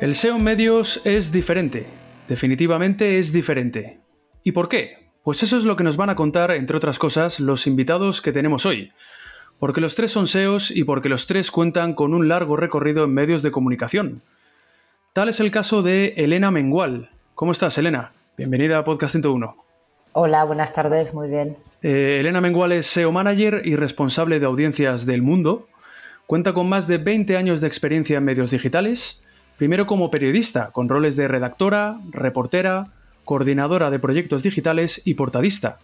El SEO en medios es diferente, definitivamente es diferente. ¿Y por qué? Pues eso es lo que nos van a contar, entre otras cosas, los invitados que tenemos hoy. Porque los tres son SEOs y porque los tres cuentan con un largo recorrido en medios de comunicación. Tal es el caso de Elena Mengual. ¿Cómo estás, Elena? Bienvenida a Podcast 101. Hola, buenas tardes, muy bien. Eh, Elena Mengual es SEO Manager y responsable de audiencias del mundo. Cuenta con más de 20 años de experiencia en medios digitales Primero como periodista, con roles de redactora, reportera, coordinadora de proyectos digitales y portadista.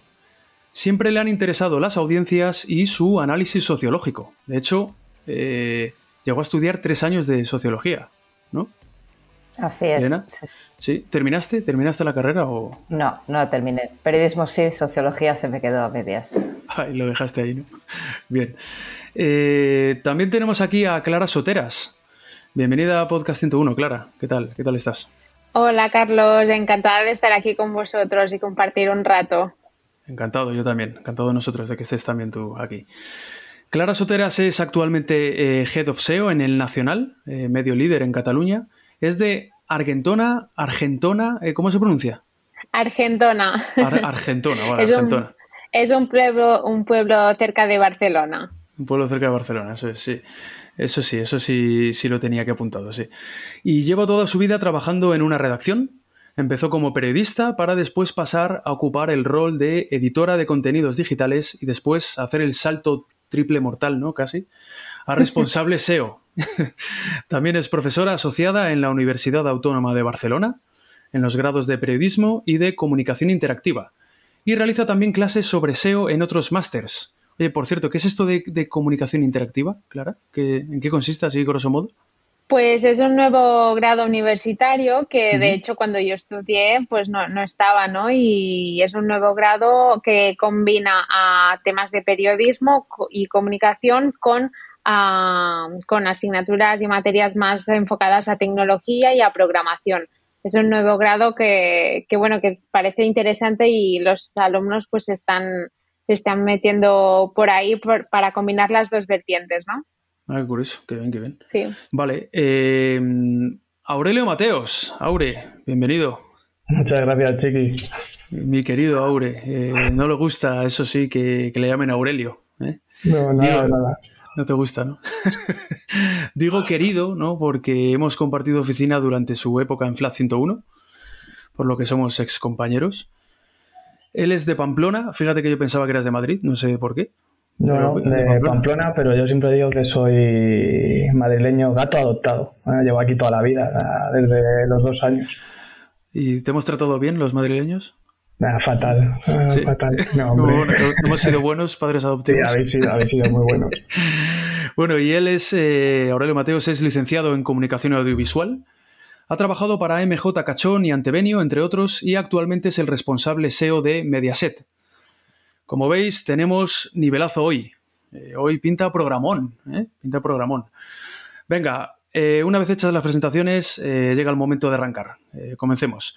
Siempre le han interesado las audiencias y su análisis sociológico. De hecho, eh, llegó a estudiar tres años de sociología, ¿no? Así es. Sí. ¿Terminaste? ¿Terminaste la carrera o...? No, no terminé. Periodismo sí, sociología se me quedó a medias. Ay, lo dejaste ahí, ¿no? Bien. Eh, también tenemos aquí a Clara Soteras, Bienvenida a Podcast 101, Clara. ¿Qué tal? ¿Qué tal estás? Hola, Carlos. Encantada de estar aquí con vosotros y compartir un rato. Encantado, yo también. Encantado de nosotros de que estés también tú aquí. Clara Soteras es actualmente eh, Head of SEO en el Nacional, eh, medio líder en Cataluña. Es de Argentona, Argentona, eh, ¿cómo se pronuncia? Argentona. Argentona, bueno, es Argentona. Un, es un pueblo, un pueblo cerca de Barcelona. Un pueblo cerca de Barcelona, eso es, sí. Eso sí, eso sí, sí lo tenía que apuntado, sí. Y lleva toda su vida trabajando en una redacción. Empezó como periodista para después pasar a ocupar el rol de editora de contenidos digitales y después hacer el salto triple mortal, ¿no? Casi, a responsable SEO. También es profesora asociada en la Universidad Autónoma de Barcelona, en los grados de periodismo y de comunicación interactiva. Y realiza también clases sobre SEO en otros másters, Oye, por cierto, ¿qué es esto de, comunicación interactiva, Clara? ¿En qué consiste, así grosso modo? Pues es un nuevo grado universitario que de hecho cuando yo estudié pues no, estaba, ¿no? Y es un nuevo grado que combina a temas de periodismo y comunicación con, con asignaturas y materias más enfocadas a tecnología y a programación. Es un nuevo grado que, que bueno, que parece interesante y los alumnos pues están se están metiendo por ahí para combinar las dos vertientes, ¿no? Ah, qué curioso, qué bien, qué bien. Sí. Vale. Eh, Aurelio Mateos, Aure, bienvenido. Muchas gracias, Chiqui. Mi querido Aure, eh, no le gusta, eso sí, que, le llamen Aurelio. ¿eh? No, nada, nada. No te gusta, ¿no? Digo querido, ¿no? Porque hemos compartido oficina durante su época en FLAT 101, por lo que somos ex compañeros. Él es de Pamplona, fíjate que yo pensaba que eras de Madrid, no sé por qué. No, de, Pamplona. pero yo siempre digo que soy madrileño gato adoptado. llevo aquí toda la vida, desde los dos años. ¿Y te hemos tratado bien los madrileños? fatal, fatal. No, hemos sido buenos padres adoptivos. Sí, habéis sido, habéis sido muy buenos. bueno, y él es, eh, Aurelio Mateos, es licenciado en comunicación audiovisual ha trabajado para MJ Cachón y Antevenio, entre otros, y actualmente es el responsable SEO de Mediaset. Como veis, tenemos nivelazo hoy. Eh, hoy pinta programón, ¿eh? Pinta programón. Venga, eh, una vez hechas las presentaciones, llega el momento de arrancar. comencemos.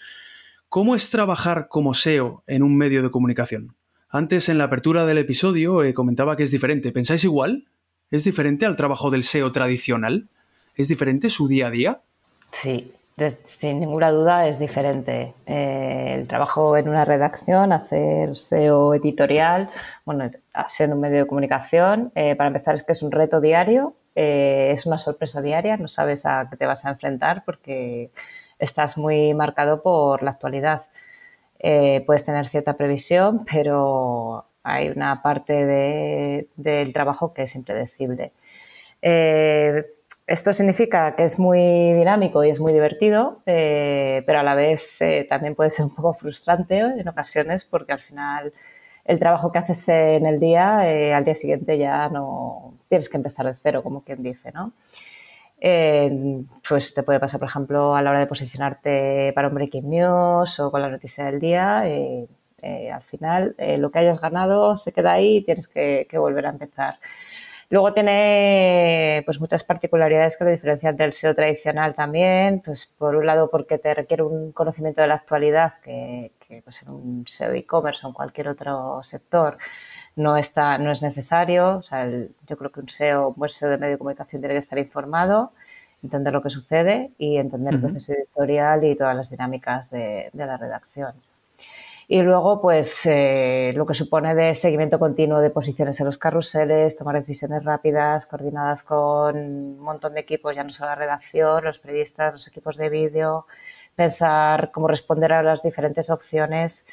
¿Cómo es trabajar como SEO en un medio de comunicación? Antes, en la apertura del episodio, comentaba que es diferente. ¿Pensáis igual? ¿Es diferente al trabajo del SEO tradicional? ¿Es diferente su día a día? Sí, sin ninguna duda es diferente. Eh, el trabajo en una redacción, hacer SEO editorial, bueno, ser un medio de comunicación, eh, para empezar es que es un reto diario, eh, es una sorpresa diaria, no sabes a qué te vas a enfrentar porque estás muy marcado por la actualidad. puedes tener cierta previsión, pero hay una parte del trabajo que es impredecible. Esto significa que es muy dinámico y es muy divertido, eh, pero a la vez eh, también puede ser un poco frustrante en ocasiones porque al final el trabajo que haces en el día, eh, al día siguiente ya no tienes que empezar de cero, como quien dice, ¿no? pues te puede pasar, por ejemplo, a la hora de posicionarte para un breaking news o con la noticia del día. al final, lo que hayas ganado se queda ahí y tienes que volver a empezar. Luego tiene pues muchas particularidades que lo diferencian del SEO tradicional también, pues por un lado porque te requiere un conocimiento de la actualidad que, pues en un SEO e-commerce o en cualquier otro sector no está, no es necesario. O sea, yo creo que un SEO, un buen SEO de medio de comunicación tiene que estar informado, entender lo que sucede y entender el proceso editorial y todas las dinámicas de la redacción. Y luego, pues, eh, lo que supone de seguimiento continuo de posiciones en los carruseles, tomar decisiones rápidas, coordinadas con un montón de equipos, ya no solo la redacción, los periodistas, los equipos de vídeo, pensar cómo responder a las diferentes opciones.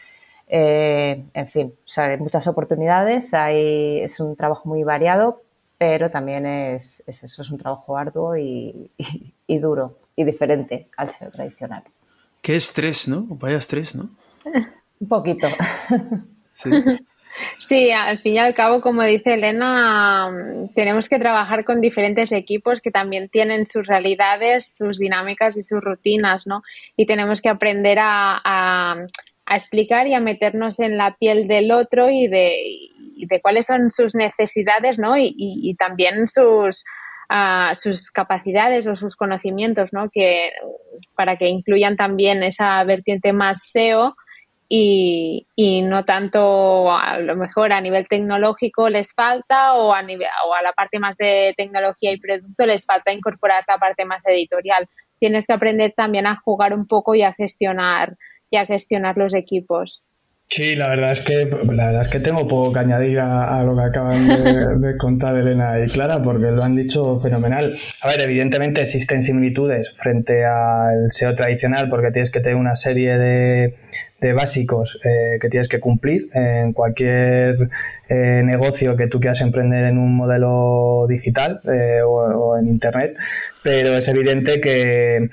Eh, en fin, o sea, hay muchas oportunidades, hay, es un trabajo muy variado, pero también es, eso, es un trabajo arduo y, y, duro y diferente al tradicional. Qué estrés, ¿no? Vaya estrés, ¿no? Un poquito. Sí. al fin y al cabo, como dice Elena, tenemos que trabajar con diferentes equipos que también tienen sus realidades, sus dinámicas y sus rutinas, ¿no? Y tenemos que aprender a, explicar y a meternos en la piel del otro y de, de cuáles son sus necesidades, ¿no? Y, también sus, ah, sus capacidades o sus conocimientos, ¿no? Que, para que incluyan también esa vertiente más SEO y, y, no tanto a lo mejor a nivel tecnológico les falta o a, nivel, o a la parte más de tecnología y producto les falta incorporar la parte más editorial. Tienes que aprender también a jugar un poco y a gestionar y a gestionar los equipos. Sí, la verdad es que la verdad es que tengo poco que añadir a, lo que acaban de, contar Elena y Clara, porque lo han dicho fenomenal. A ver, evidentemente existen similitudes frente al SEO tradicional, porque tienes que tener una serie de, básicos eh, que tienes que cumplir en cualquier eh, negocio que tú quieras emprender en un modelo digital eh, o en internet, pero es evidente que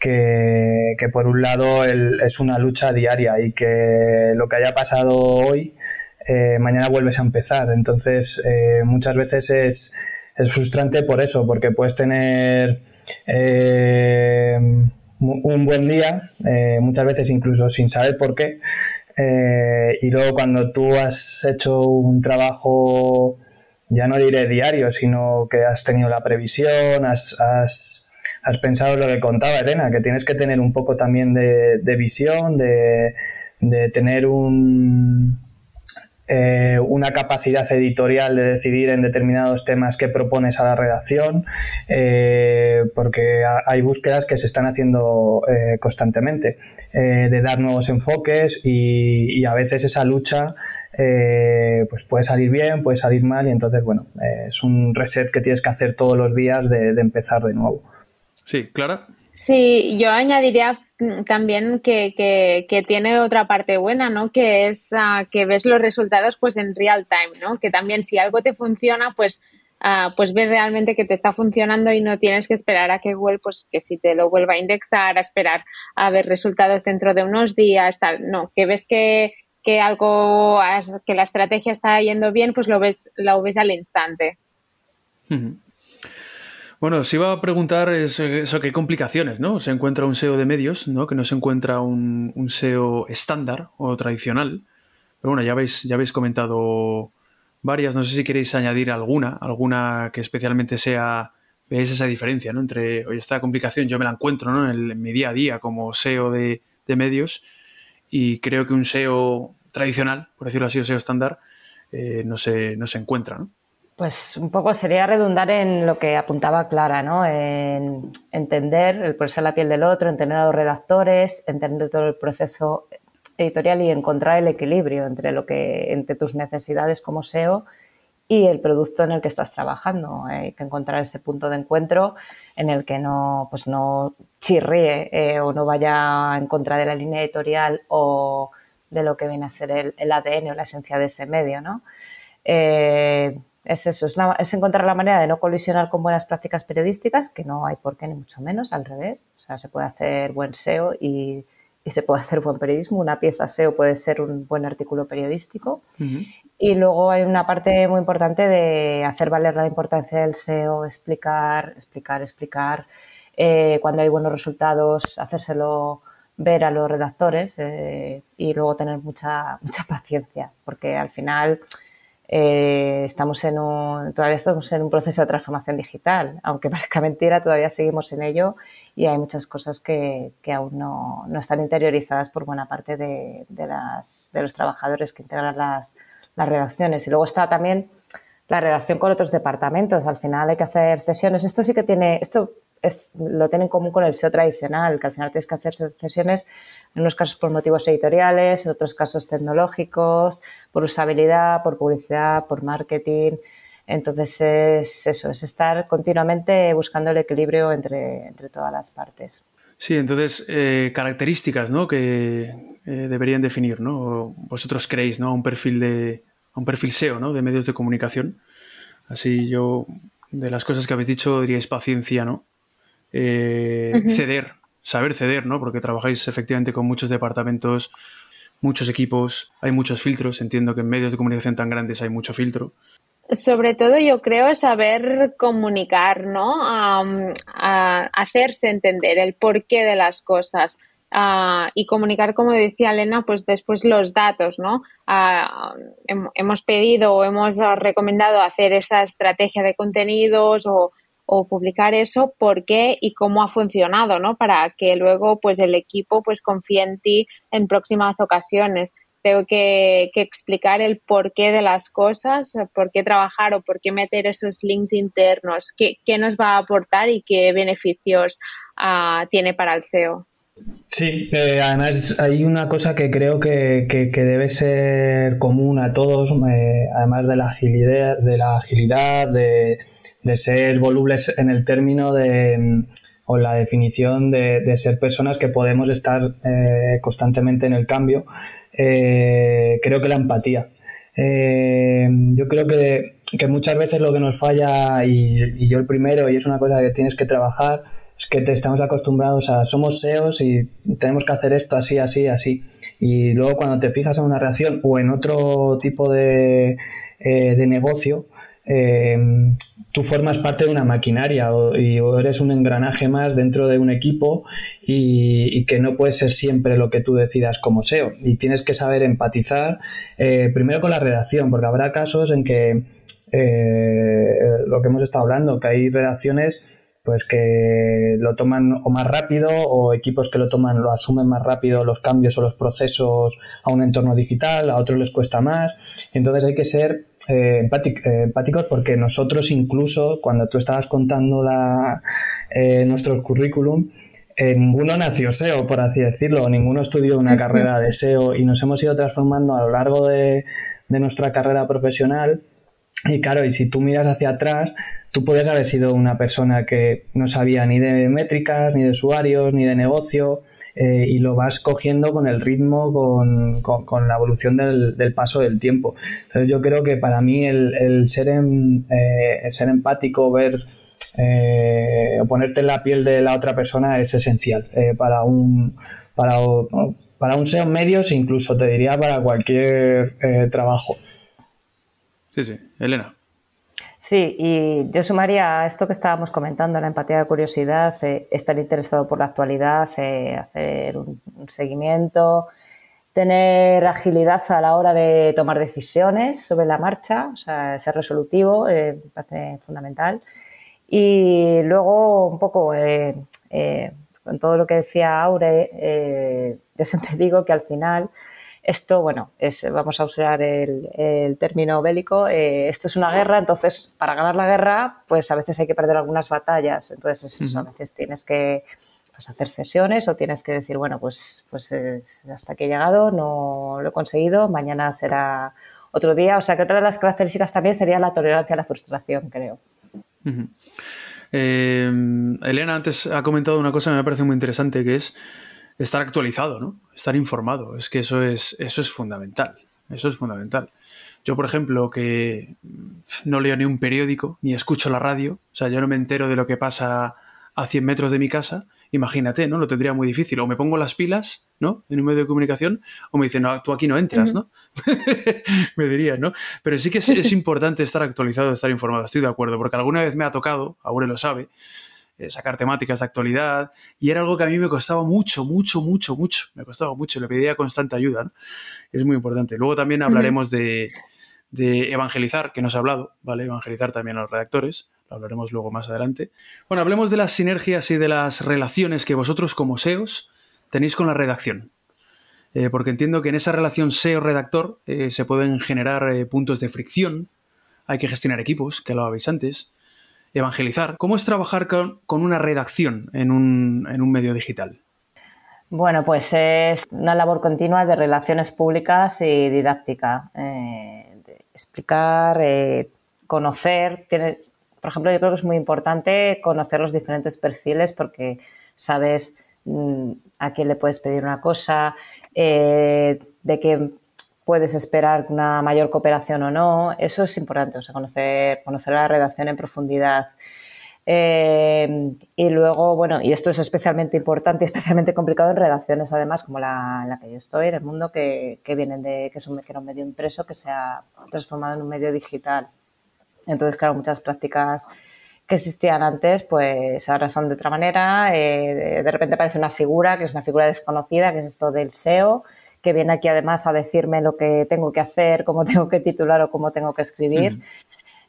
que, por un lado es una lucha diaria y que lo que haya pasado hoy, mañana vuelves a empezar. Entonces, muchas veces es, frustrante por eso, porque puedes tener un buen día, muchas veces incluso sin saber por qué, y luego cuando tú has hecho un trabajo, ya no diré diario, sino que has tenido la previsión, has has pensado lo que contaba Elena, que tienes que tener un poco también de, visión, de, tener un, eh, una capacidad editorial de decidir en determinados temas que propones a la redacción, eh, porque hay búsquedas que se están haciendo eh, constantemente, de dar nuevos enfoques y, a veces esa lucha pues puede salir bien, puede salir mal y entonces, bueno, es un reset que tienes que hacer todos los días de empezar de nuevo. Sí, Clara. Sí, yo añadiría también que, tiene otra parte buena, ¿no? Que es ah, que ves los resultados pues en real time, ¿no? Que también si algo te funciona, pues ah, pues ves realmente que te está funcionando y no tienes que esperar a que Google, pues que si te lo vuelva a indexar, a esperar a ver resultados dentro de unos días, tal. No, que ves que, que algo, que la estrategia está yendo bien, pues lo ves, lo ves al instante. Bueno, si iba a preguntar eso, qué complicaciones, ¿no? Se encuentra un SEO de medios, ¿no? Que no se encuentra un, SEO estándar o tradicional. Pero bueno, ya habéis, ya habéis comentado varias. No sé si queréis añadir alguna, alguna que especialmente sea, veáis esa diferencia, ¿no? Entre, oye, esta complicación yo me la encuentro, ¿no? En, mi día a día como SEO de, medios y creo que un SEO tradicional, por decirlo así, o SEO estándar, eh, no, se, no se encuentra, ¿no? Pues un poco sería redundar en lo que apuntaba Clara, ¿no? En entender, el ponerse la piel del otro, entender a los redactores, entender todo el proceso editorial y encontrar el equilibrio entre lo que, entre tus necesidades como SEO y el producto en el que estás trabajando. Hay que encontrar ese punto de encuentro en el que no, pues no chirríe eh, o no vaya en contra de la línea editorial o de lo que viene a ser el, el ADN o la esencia de ese medio, ¿no? Eh, es eso, es, encontrar la manera de no colisionar con buenas prácticas periodísticas, que no hay por qué ni mucho menos, al revés. O sea, se puede hacer buen SEO y, se puede hacer buen periodismo. Una pieza SEO puede ser un buen artículo periodístico. Y luego hay una parte muy importante de hacer valer la importancia del SEO, explicar, explicar, explicar. Eh, cuando hay buenos resultados, hacérselo ver a los redactores eh, y luego tener mucha, mucha paciencia, porque al final eh, estamos en un, todavía estamos en un proceso de transformación digital, aunque parezca mentira, todavía seguimos en ello y hay muchas cosas que, que aún no, no, están interiorizadas por buena parte de, de, los trabajadores que integran las, las, redacciones. Y luego está también la redacción con otros departamentos. Al final hay que hacer cesiones. Esto sí que tiene, esto es, lo tiene en común con el SEO tradicional, que al final tienes que hacer cesiones en unos casos por motivos editoriales, en otros casos tecnológicos, por usabilidad, por publicidad, por marketing. Entonces es eso, es estar continuamente buscando el equilibrio entre, entre todas las partes. Sí, entonces eh, características ¿no? que eh, deberían definir, ¿no? Vosotros creéis, ¿no? Un perfil de un perfil SEO, ¿no? De medios de comunicación. Así yo de las cosas que habéis dicho diríais paciencia, ¿no? Eh, ceder, saber ceder, ¿no? Porque trabajáis efectivamente con muchos departamentos, muchos equipos, hay muchos filtros. Entiendo que en medios de comunicación tan grandes hay mucho filtro. Sobre todo yo creo saber comunicar, ¿no? hacerse entender el porqué de las cosas. y comunicar, como decía Elena, pues después los datos, ¿no? hemos pedido o hemos recomendado hacer esa estrategia de contenidos o o publicar eso, por qué y cómo ha funcionado, ¿no? Para que luego pues el equipo pues confíe en ti en próximas ocasiones. Tengo que, explicar el porqué de las cosas, por qué trabajar o por qué meter esos links internos, qué, nos va a aportar y qué beneficios ah, tiene para el SEO. Sí, eh, además hay una cosa que creo que, debe ser común a todos, eh, además de la agilidad, de la agilidad, de, de ser volubles en el término de o la definición de, ser personas que podemos estar eh, constantemente en el cambio, eh, creo que la empatía. Eh, yo creo que, muchas veces lo que nos falla, y, yo el primero, y es una cosa que tienes que trabajar, es que te estamos acostumbrados a somos SEOs y tenemos que hacer esto así, así, así. Y luego cuando te fijas en una reacción o en otro tipo de, de negocio, eh, tú formas parte de una maquinaria o, y, eres un engranaje más dentro de un equipo y, que no puede ser siempre lo que tú decidas como SEO. Y tienes que saber empatizar eh, primero con la redacción, porque habrá casos en que eh, lo que hemos estado hablando, que hay redacciones pues que lo toman o más rápido o equipos que lo toman, lo asumen más rápido los cambios o los procesos a un entorno digital, a otros les cuesta más. Entonces hay que ser eh, eh, empáticos porque nosotros incluso cuando tú estabas contando la, eh, nuestro currículum, ninguno nació SEO, por así decirlo, ninguno estudió una carrera de SEO y nos hemos ido transformando a lo largo de, de nuestra carrera profesional. Y claro, y si tú miras hacia atrás, tú puedes haber sido una persona que no sabía ni de métricas, ni de usuarios, ni de negocio, eh, y lo vas cogiendo con el ritmo, con, la evolución del, paso del tiempo. Entonces yo creo que para mí el, ser, eh, ser empático, ver eh, o ponerte en la piel de la otra persona es esencial para un para, para un SEO medios, incluso te diría para cualquier trabajo. Sí, sí. Elena. Sí, y yo sumaría a esto que estábamos comentando, la empatía de curiosidad, eh, estar interesado por la actualidad, eh, hacer un, seguimiento, tener agilidad a la hora de tomar decisiones sobre la marcha, o sea, ser resolutivo, eh, me parece fundamental. Y luego, un poco, con todo lo que decía Aure, yo siempre digo que al final esto, bueno, es, vamos a usar el, término bélico, eh, esto es una guerra, entonces para ganar la guerra, pues a veces hay que perder algunas batallas, entonces eso, a veces tienes que pues, hacer cesiones o tienes que decir, bueno, pues, pues hasta aquí he llegado, no lo he conseguido, mañana será otro día. O sea que otra de las características también sería la tolerancia a la frustración, creo. Eh, Elena antes ha comentado una cosa que me parece muy interesante, que es estar actualizado, ¿no? Estar informado. Es que eso es, eso es fundamental. Eso es fundamental. Yo, por ejemplo, que no leo ni un periódico, ni escucho la radio, o sea, yo no me entero de lo que pasa a 100 metros de mi casa, imagínate, ¿no? Lo tendría muy difícil. O me pongo las pilas, ¿no? En un medio de comunicación, o me dicen, no, tú aquí no entras, ¿no? me dirían, ¿no? Pero sí que es, importante estar actualizado, estar informado, estoy de acuerdo, porque alguna vez me ha tocado, Aure lo sabe, eh, sacar temáticas de actualidad, y era algo que a mí me costaba mucho, mucho, mucho, mucho, me costaba mucho, le pedía constante ayuda, ¿no? Es muy importante. Luego también hablaremos de, de evangelizar, que nos ha hablado, ¿vale? Evangelizar también a los redactores lo hablaremos luego más adelante. Bueno, hablemos de las sinergias y de las relaciones que vosotros como SEOs tenéis con la redacción. Eh, porque entiendo que en esa relación SEO-redactor eh, se pueden generar puntos de fricción, hay que gestionar equipos, que lo habéis antes, evangelizar. ¿Cómo es trabajar con, una redacción en un, en un, medio digital? Bueno, pues es una labor continua de relaciones públicas y didáctica. explicar, conocer, tiene, por ejemplo, yo creo que es muy importante conocer los diferentes perfiles porque sabes mm, a quién le puedes pedir una cosa, eh, de qué puedes esperar una mayor cooperación o no. Eso es importante, o sea, conocer, conocer la redacción en profundidad. Eh, y luego, bueno, y esto es especialmente importante especialmente complicado en redacciones, además, como la, en la que yo estoy, en el mundo que, que vienen de, que es un, que era un medio impreso que se ha transformado en un medio digital. Entonces, claro, muchas prácticas que existían antes, pues ahora son de otra manera. Eh, de, repente aparece una figura, que es una figura desconocida, que es esto del SEO, que viene aquí además a decirme lo que tengo que hacer, cómo tengo que titular o cómo tengo que escribir.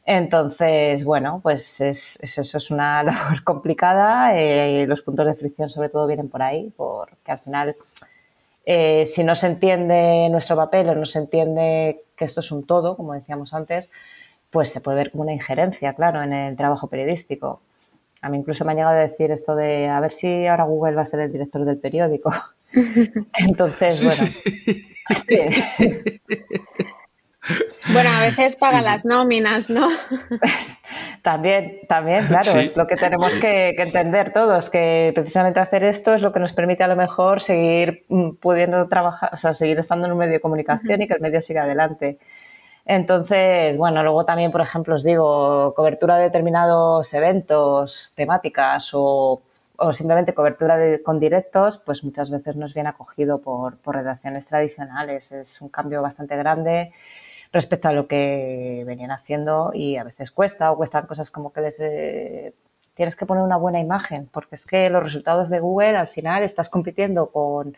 Entonces, bueno, pues es, eso es una labor complicada. Eh, los puntos de fricción sobre todo vienen por ahí, porque al final, eh, si no se entiende nuestro papel o no se entiende que esto es un todo, como decíamos antes, pues se puede ver como una injerencia, claro, en el trabajo periodístico. A mí incluso me ha llegado a decir esto de a ver si ahora Google va a ser el director del periódico. Entonces, bueno. Bueno, a veces paga las nóminas, ¿no? También, también, claro, es lo que tenemos que, que, entender todos, que precisamente hacer esto es lo que nos permite a lo mejor seguir mm, pudiendo trabajar, o sea, seguir estando en un medio de comunicación y que el medio siga adelante. Entonces, bueno, luego también, por ejemplo, os digo, cobertura de determinados eventos, temáticas o, simplemente cobertura con directos, pues muchas veces no es bien acogido por, redacciones tradicionales. Es un cambio bastante grande respecto a lo que venían haciendo y a veces cuesta o cuestan cosas como que les eh, tienes que poner una buena imagen, porque es que los resultados de Google al final estás compitiendo con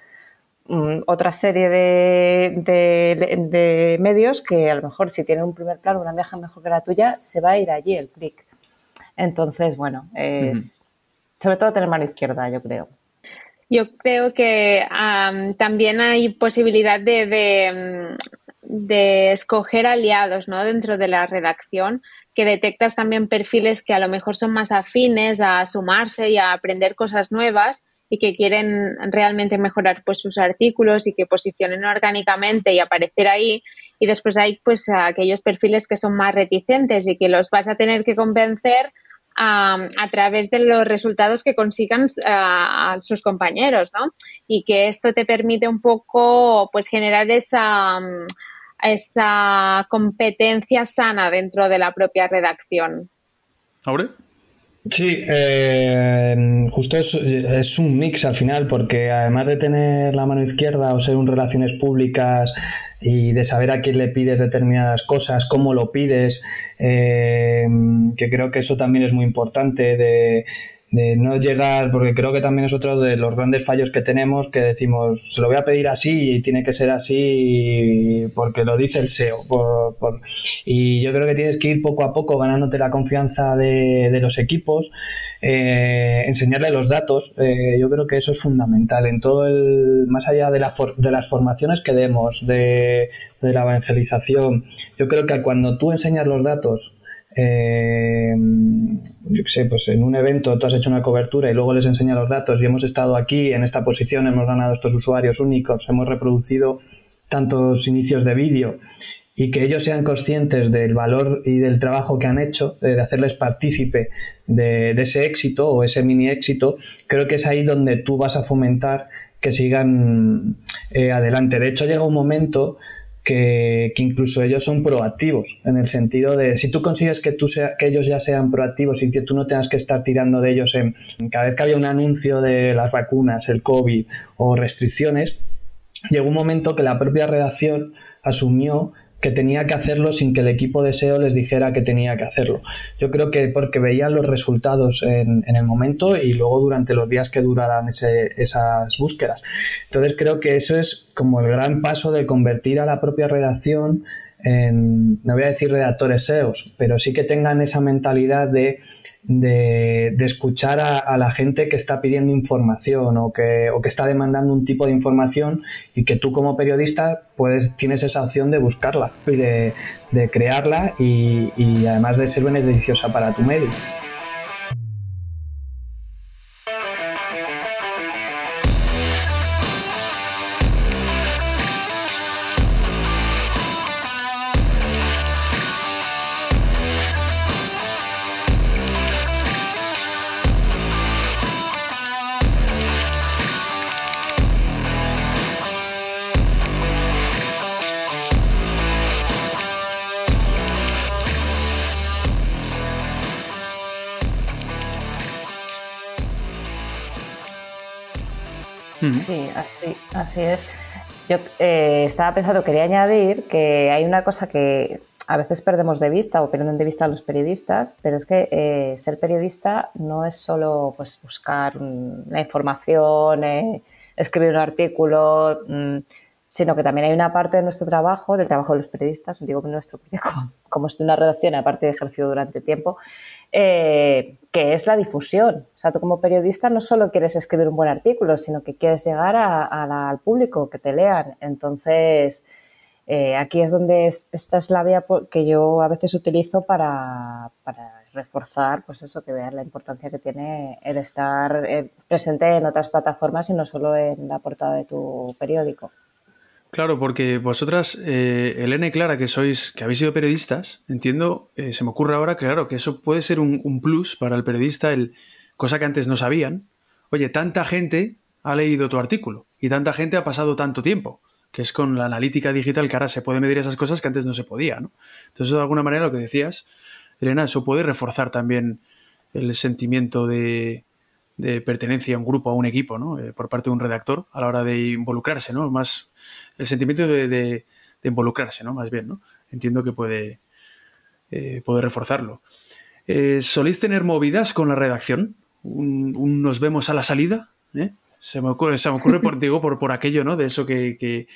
Mm, otra serie de, medios que a lo mejor si tienen un primer plano, una imagen mejor que la tuya, se va a ir allí el clic. Entonces, bueno, es sobre todo tener mano izquierda, yo creo. Yo creo que también hay posibilidad de, de, escoger aliados ¿no? dentro de la redacción, que detectas también perfiles que a lo mejor son más afines a sumarse y a aprender cosas nuevas y que quieren realmente mejorar pues sus artículos y que posicionen orgánicamente y aparecer ahí y después hay pues aquellos perfiles que son más reticentes y que los vas a tener que convencer a, través de los resultados que consigan a, sus compañeros, ¿no? Y que esto te permite un poco pues generar esa esa competencia sana dentro de la propia redacción. ¿Aure? Sí, eh, justo es, es, un mix al final, porque además de tener la mano izquierda o ser un relaciones públicas y de saber a quién le pides determinadas cosas, cómo lo pides, eh, que creo que eso también es muy importante de no llegar, porque creo que también es otro de los grandes fallos que tenemos, que decimos, se lo voy a pedir así y tiene que ser así porque lo dice el SEO. y yo creo que tienes que ir poco a poco ganándote la confianza de los equipos eh, enseñarle los datos, eh, yo creo que eso es fundamental en todo el, más allá de, la de las formaciones que demos, de, de, la evangelización, yo creo que cuando tú enseñas los datos, eh, yo sé, pues en un evento tú has hecho una cobertura y luego les enseñas los datos y hemos estado aquí en esta posición, hemos ganado estos usuarios únicos, hemos reproducido tantos inicios de vídeo y que ellos sean conscientes del valor y del trabajo que han hecho, de hacerles partícipe de, ese éxito o ese mini éxito, creo que es ahí donde tú vas a fomentar que sigan eh, adelante. De hecho, llega un momento que, incluso ellos son proactivos, en el sentido de si tú consigues que, tú sea, que ellos ya sean proactivos y que tú no tengas que estar tirando de ellos en cada vez que había un anuncio de las vacunas, el COVID o restricciones, llegó un momento que la propia redacción asumió que tenía que hacerlo sin que el equipo de SEO les dijera que tenía que hacerlo. Yo creo que porque veían los resultados en, el momento y luego durante los días que duraran esas búsquedas. Entonces creo que eso es como el gran paso de convertir a la propia redacción en, no voy a decir redactores SEOs, pero sí que tengan esa mentalidad de de, escuchar a, la gente que está pidiendo información o que, o que está demandando un tipo de información y que tú como periodista puedes, tienes esa opción de buscarla y de, crearla y, y además de ser beneficiosa para tu medio. Sí, así, es. Yo eh, estaba pensando, quería añadir que hay una cosa que a veces perdemos de vista o pierden de vista los periodistas, pero es que eh, ser periodista no es solo pues, buscar la información, eh, escribir un artículo, mm, sino que también hay una parte de nuestro trabajo, del trabajo de los periodistas, digo nuestro, porque como, estoy en una redacción, aparte de ejercido durante tiempo, eh, que es la difusión. O sea, tú como periodista no solo quieres escribir un buen artículo, sino que quieres llegar al público, que te lean. Entonces, eh, aquí es donde esta es la vía que yo a veces utilizo para, reforzar, pues eso, que vean la importancia que tiene el estar eh, presente en otras plataformas y no solo en la portada de tu periódico. Claro, porque vosotras, eh, Elena y Clara, que sois, que habéis sido periodistas, entiendo, eh, se me ocurre ahora, claro, que eso puede ser un, plus para el periodista, el, cosa que antes no sabían. Oye, tanta gente ha leído tu artículo y tanta gente ha pasado tanto tiempo, que es con la analítica digital que ahora se puede medir esas cosas que antes no se podía, ¿no? Entonces, de alguna manera, lo que decías, Elena, eso puede reforzar también el sentimiento de, de pertenencia a un grupo, a un equipo, ¿no? Eh, por parte de un redactor a la hora de involucrarse, ¿no? Más el sentimiento de, involucrarse, ¿no? Más bien, ¿no? Entiendo que puede, eh, reforzarlo. Eh, ¿Soléis tener movidas con la redacción? Un, nos vemos a la salida? Se me ocurre, se me ocurre por, digo, por, por aquello, ¿no? De eso que, que,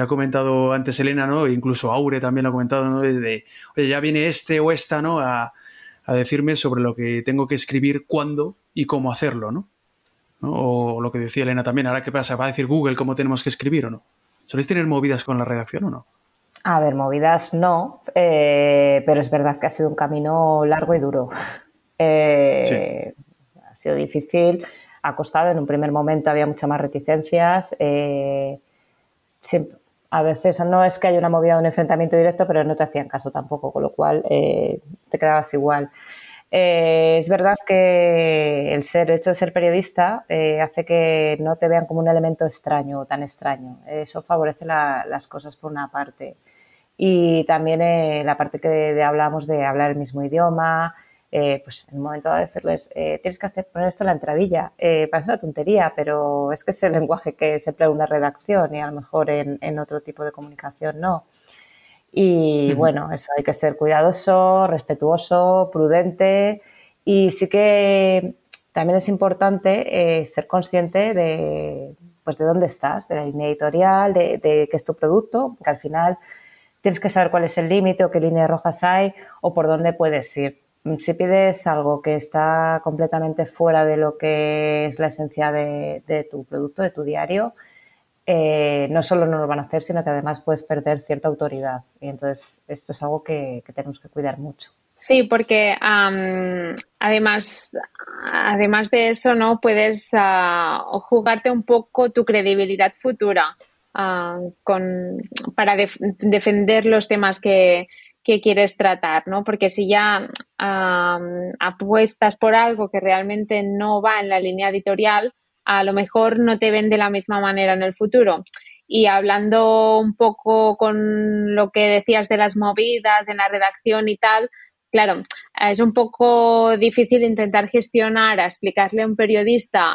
ha comentado antes Elena, ¿no? E incluso Aure también lo ha comentado, ¿no? Desde, oye, ya viene este o esta, ¿no? A, a decirme sobre lo que tengo que escribir, cuándo y cómo hacerlo, ¿no? O lo que decía Elena también, ahora qué pasa, ¿va a decir Google cómo tenemos que escribir o no? ¿Soléis tener movidas con la redacción o no? A ver, movidas no, eh, pero es verdad que ha sido un camino largo y duro. Eh, ha sido difícil, ha costado, en un primer momento había muchas más reticencias. Eh, a veces no es que haya una movida de un enfrentamiento directo, pero no te hacían caso tampoco, con lo cual eh, te quedabas igual. Eh, es verdad que el ser hecho de ser periodista eh, hace que no te vean como un elemento extraño o tan extraño. Eso favorece las cosas por una parte. Y también la parte que hablábamos de hablar el mismo idioma, eh, pues en un momento de decirles, eh, tienes que hacer, poner esto en la entradilla. Eh, parece una tontería, pero es que es el lenguaje que se emplea en una redacción y a lo mejor en, otro tipo de comunicación no. Y bueno, eso hay que ser cuidadoso, respetuoso, prudente y sí que también es importante ser consciente de, pues de dónde estás, de la línea editorial, de, de qué es tu producto, porque al final tienes que saber cuál es el límite o qué líneas rojas hay o por dónde puedes ir si pides algo que está completamente fuera de lo que es la esencia de, tu producto, de tu diario, eh, no solo no lo van a hacer, sino que además puedes perder cierta autoridad. Y entonces esto es algo que, tenemos que cuidar mucho. Sí, porque además, además de eso, ¿no? Puedes ah, jugarte un poco tu credibilidad futura ah, con, para defender los temas que, que quieres tratar, ¿no? Porque si ya apuestas por algo que realmente no va en la línea editorial, a lo mejor no te ven de la misma manera en el futuro. Y hablando un poco con lo que decías de las movidas en la redacción y tal, claro, es un poco difícil intentar gestionar, a explicarle a un periodista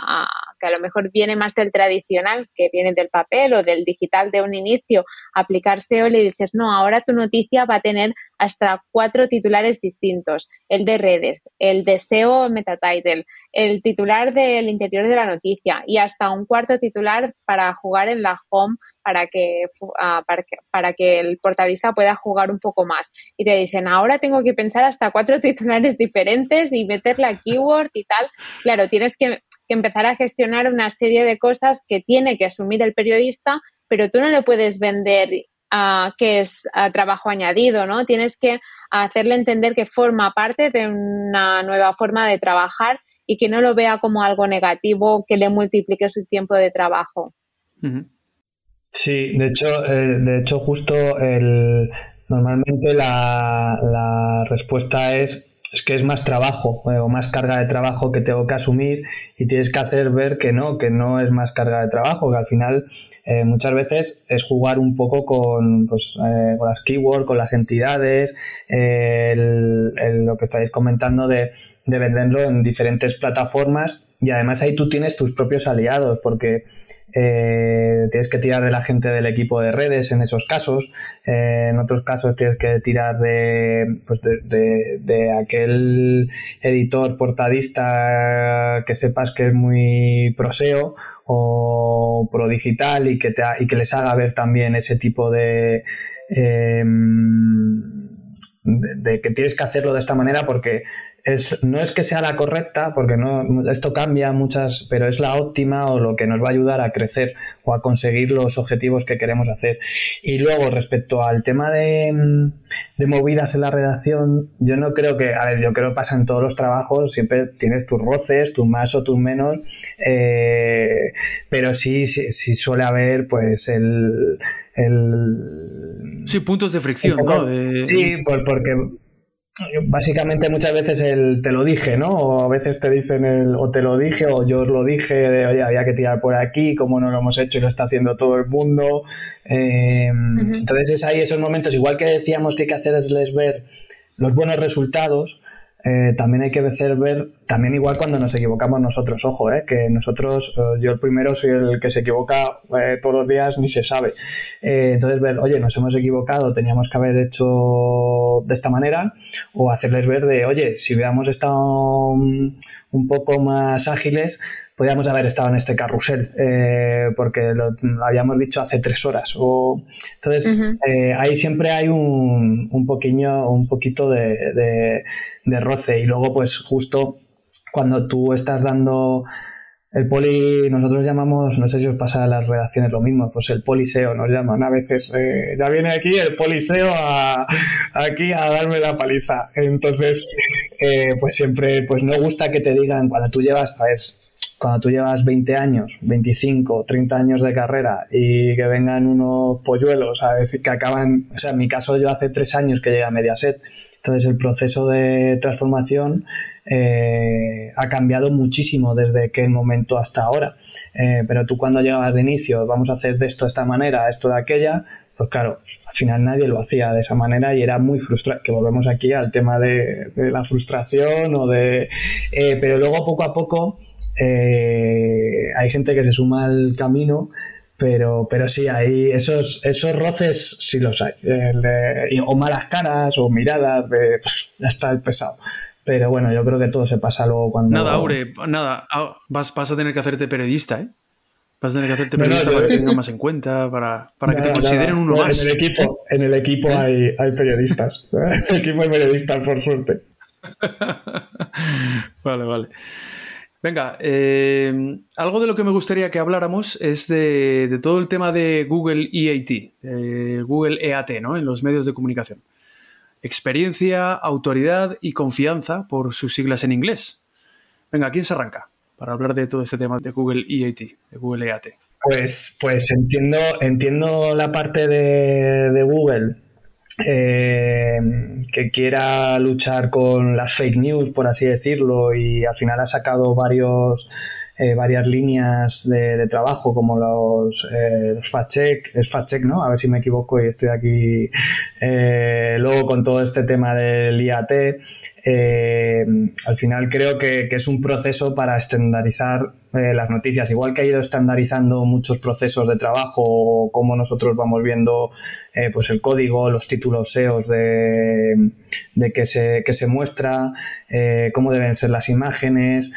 que a lo mejor viene más del tradicional, que viene del papel o del digital de un inicio, aplicarse o le dices, no, ahora tu noticia va a tener hasta cuatro titulares distintos, el de redes, el de SEO metatitle, el titular del interior de la noticia y hasta un cuarto titular para jugar en la home para que, ah, para que, para que el portalista pueda jugar un poco más. Y te dicen, ahora tengo que pensar hasta cuatro titulares diferentes y meter la keyword y tal. Claro, tienes que, empezar a gestionar una serie de cosas que tiene que asumir el periodista, pero tú no le puedes vender uh, que es trabajo añadido, ¿no? Tienes que hacerle entender que forma parte de una nueva forma de trabajar y que no lo vea como algo negativo que le multiplique su tiempo de trabajo. Sí, de hecho, eh, de hecho justo el, normalmente la, la respuesta es es que es más trabajo eh, o más carga de trabajo que tengo que asumir y tienes que hacer ver que no, que no es más carga de trabajo, que al final eh, muchas veces es jugar un poco con, pues, eh, con las keywords, con las entidades, lo que estáis comentando de, de venderlo en diferentes plataformas y además ahí tú tienes tus propios aliados porque eh, tienes que tirar de la gente del equipo de redes en esos casos, eh, en otros casos tienes que tirar de, pues de, aquel editor portadista que sepas que es muy proseo o pro digital y que, te, y que les haga ver también ese tipo de... Em, de, que tienes que hacerlo de esta manera porque es, no es que sea la correcta, porque no, esto cambia muchas, pero es la óptima o lo que nos va a ayudar a crecer o a conseguir los objetivos que queremos hacer. Y luego, respecto al tema de, movidas en la redacción, yo no creo que, a ver, yo creo que pasa en todos los trabajos, siempre tienes tus roces, tus más o tus menos, eh, pero sí, sí suele haber, pues, el el... Sí, puntos de fricción, ¿no? Sí, porque básicamente muchas veces el te lo dije, ¿no? O a veces te dicen el o te lo dije o yo os lo dije, de, oye, había que tirar por aquí, como no lo hemos hecho y lo está haciendo todo el mundo. Eh, entonces es ahí esos momentos, igual que decíamos que hay que hacerles ver los buenos resultados, eh, también hay que ver, también igual cuando nos equivocamos nosotros, ojo, eh, que nosotros, eh, yo el primero soy el que se equivoca todos los días, ni se sabe. entonces ver, oye, nos hemos equivocado, teníamos que haber hecho de esta manera, o hacerles ver de, oye, si hubiéramos estado un poco más ágiles, podríamos haber estado en este carrusel, eh, porque lo, habíamos dicho hace tres horas. O, entonces, eh, ahí siempre hay un, un, poquillo, un poquito de, de, roce. Y luego, pues justo cuando tú estás dando el poli, nosotros llamamos, no sé si os pasa a las redacciones lo mismo, pues el poliseo nos llaman a veces, eh, ya viene aquí el poliseo aquí a darme la paliza. Entonces, pues siempre, pues no gusta que te digan, cuando tú llevas, pues, cuando tú llevas 20 años, 25, 30 años de carrera y que vengan unos polluelos a decir que acaban, o sea, en mi caso yo hace tres años que llegué a Mediaset, entonces el proceso de transformación eh, ha cambiado muchísimo desde aquel momento hasta ahora. Eh, pero tú cuando llegabas de inicio, vamos a hacer de esto de esta manera, esto de aquella, pues claro, al final nadie lo hacía de esa manera y era muy frustrante, que volvemos aquí al tema de, la frustración o de... Eh, pero luego poco a poco hay gente que se suma al camino, pero, pero sí, hay esos, esos roces sí los hay. o malas caras o miradas de ya está el pesado. Pero bueno, yo creo que todo se pasa luego cuando. Nada, Aure, nada. Ah, vas, vas a tener que hacerte periodista, ¿eh? Vas a tener que hacerte periodista para que te tengan más en cuenta, para, para que te consideren uno más. En el equipo, en el equipo hay, hay periodistas. En el equipo hay periodistas, por suerte. vale, vale. Venga, eh, algo de lo que me gustaría que habláramos es de, todo el tema de Google EAT, Google EAT, ¿no? En los medios de comunicación. Experiencia, autoridad y confianza por sus siglas en inglés. Venga, ¿quién se arranca para hablar de todo este tema de Google EAT, de Google EAT? Pues, pues entiendo, entiendo la parte de Google eh, que quiera luchar con las fake news, por así decirlo, y al final ha sacado varios, eh, varias líneas de, trabajo como los, eh, fact check, es fact check, ¿no? A ver si me equivoco y estoy aquí. luego con todo este tema del IAT, eh, al final creo que, es un proceso para estandarizar eh, las noticias. Igual que ha ido estandarizando muchos procesos de trabajo, como nosotros vamos viendo eh, pues el código, los títulos SEOs de, que, se, que se muestra, cómo deben ser las imágenes,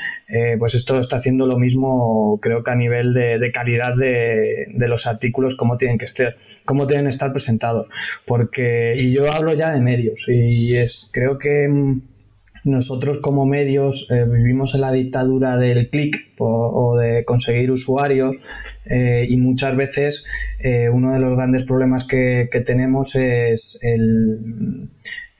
pues esto está haciendo lo mismo creo que a nivel de, calidad de, de, los artículos, cómo tienen que estar, cómo que estar presentados. Porque, y yo hablo ya de medios, y es creo que nosotros como medios eh, vivimos en la dictadura del clic o, de conseguir usuarios eh, y muchas veces eh, uno de los grandes problemas que, que tenemos es el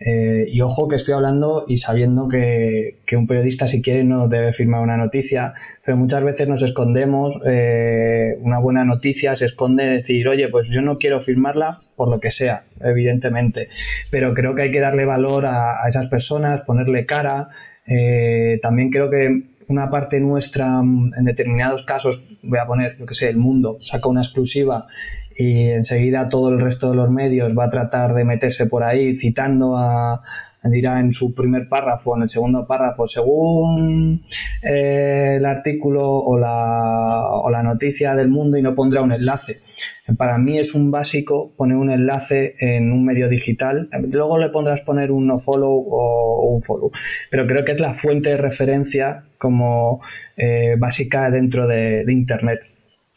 eh, y ojo que estoy hablando y sabiendo que, un periodista si quiere no debe firmar una noticia, pero muchas veces nos escondemos, eh, una buena noticia se esconde decir, oye, pues yo no quiero firmarla por lo que sea, evidentemente, pero creo que hay que darle valor a, esas personas, ponerle cara. Eh, también creo que una parte nuestra, en determinados casos, voy a poner, yo que sé, el mundo, saca una exclusiva y enseguida todo el resto de los medios va a tratar de meterse por ahí citando a, dirá en su primer párrafo, en el segundo párrafo, según eh, el artículo o la, o la, noticia del mundo y no pondrá un enlace. Para mí es un básico poner un enlace en un medio digital. Luego le pondrás poner un no follow o, un follow. Pero creo que es la fuente de referencia como eh, básica dentro de Internet.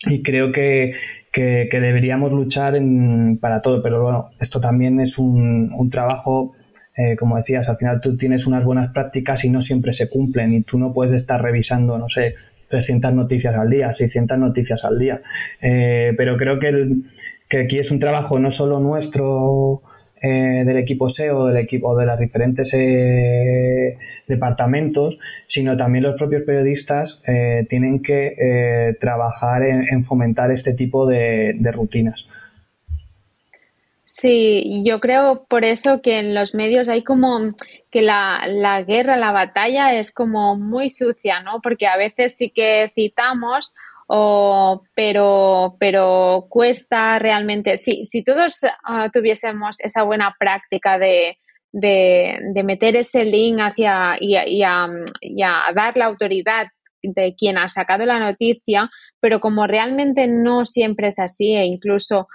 Y creo que, que, deberíamos luchar para todo, pero bueno, esto también es un, trabajo, eh, como decías, al final tú tienes unas buenas prácticas y no siempre se cumplen y tú no puedes estar revisando, no sé, 300 noticias al día, 600 noticias al día, eh, pero creo que, que aquí es un trabajo no solo nuestro, eh, del equipo SEO, del equipo de los diferentes eh, departamentos, sino también los propios periodistas eh, tienen que trabajar en, fomentar este tipo de, rutinas. Sí, yo creo por eso que en los medios hay como que la, la, guerra, la batalla es como muy sucia, ¿no? Porque a veces sí que citamos o, pero, pero cuesta realmente. Si, si todos ah, tuviésemos esa buena práctica de, de, de, meter ese link hacia y, y, a, dar la autoridad de quien ha sacado la noticia, pero como realmente no siempre es así e incluso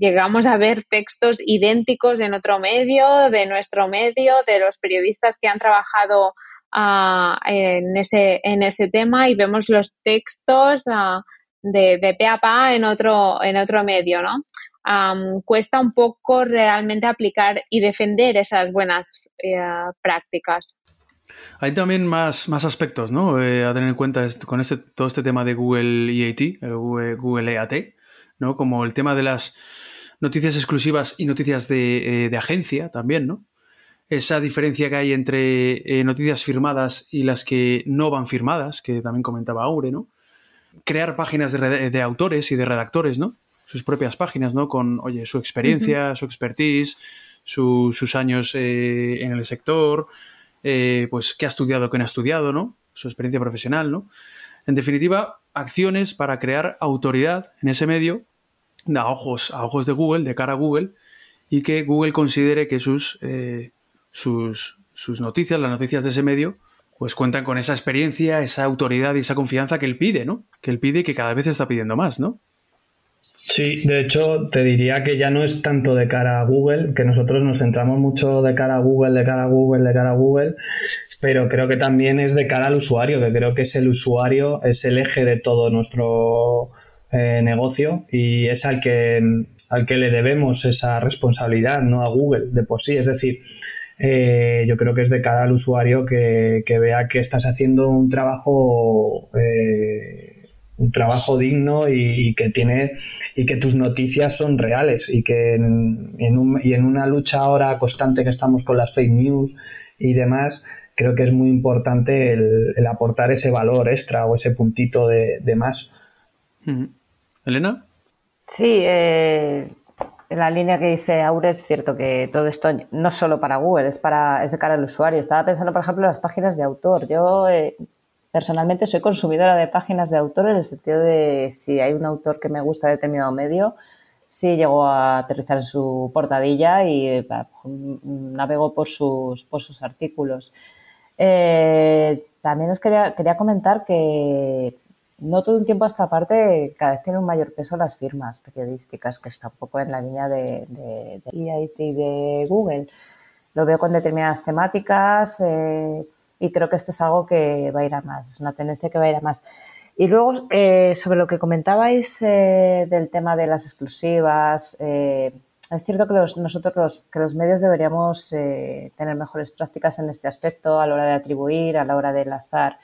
llegamos a ver textos idénticos en otro medio, de nuestro medio, de los periodistas que han trabajado en, ese, en ese tema y vemos los textos de, de pe a pa en otro, en otro medio, ¿no? cuesta un poco realmente aplicar y defender esas buenas eh, prácticas. Hay también más, más aspectos ¿no? Eh, a tener en cuenta con este, todo este tema de Google EAT, el Google, EAT, ¿no? como el tema de las noticias exclusivas y noticias de, eh, de agencia también, ¿no? Esa diferencia que hay entre eh, noticias firmadas y las que no van firmadas, que también comentaba Aure, ¿no? Crear páginas de, autores y de redactores, ¿no? Sus propias páginas, ¿no? Con, oye, su experiencia, su expertise, sus años eh, en el sector, eh, pues qué ha estudiado, qué no ha estudiado, ¿no? Su experiencia profesional, ¿no? En definitiva, acciones para crear autoridad en ese medio a ojos, a ojos de Google, de cara a Google, y que Google considere que sus sus, sus noticias, las noticias de ese medio, pues cuentan con esa experiencia, esa autoridad y esa confianza que él pide, ¿no? Que él pide y que cada vez está pidiendo más, ¿no? Sí, de hecho, te diría que ya no es tanto de cara a Google, que nosotros nos centramos mucho de cara a Google, de cara a Google, de cara a Google, pero creo que también es de cara al usuario, que creo que es el usuario, es el eje de todo nuestro eh, negocio y es al que, al que le debemos esa responsabilidad, no a Google de por sí. Es decir, eh, yo creo que es de cara al usuario que, vea que estás haciendo un trabajo eh, un trabajo digno y, que tiene y que tus noticias son reales y que en, y en una lucha ahora constante que estamos con las fake news y demás creo que es muy importante el, aportar ese valor extra o ese puntito de, más. Elena. Sí, eh, la línea que dice Aure es cierto que todo esto no solo para Google, es, para, es de cara al usuario. Estaba pensando, por ejemplo, en las páginas de autor. Yo eh, personalmente soy consumidora de páginas de autor en el sentido de si hay un autor que me gusta de determinado medio, sí llego a aterrizar en su portadilla y eh, navego por sus, por sus artículos. Eh, también os quería, quería comentar que no todo un tiempo a esta parte cada vez tiene un mayor peso las firmas periodísticas, que está un poco en la línea de, de, de de Google. Lo veo con determinadas temáticas eh, y creo que esto es algo que va a ir a más, es una tendencia que va a ir a más. Y luego, eh, sobre lo que comentabais eh, del tema de las exclusivas, es cierto que nosotros los, que los medios deberíamos tener mejores prácticas en este aspecto a la hora de atribuir, a la hora de enlazar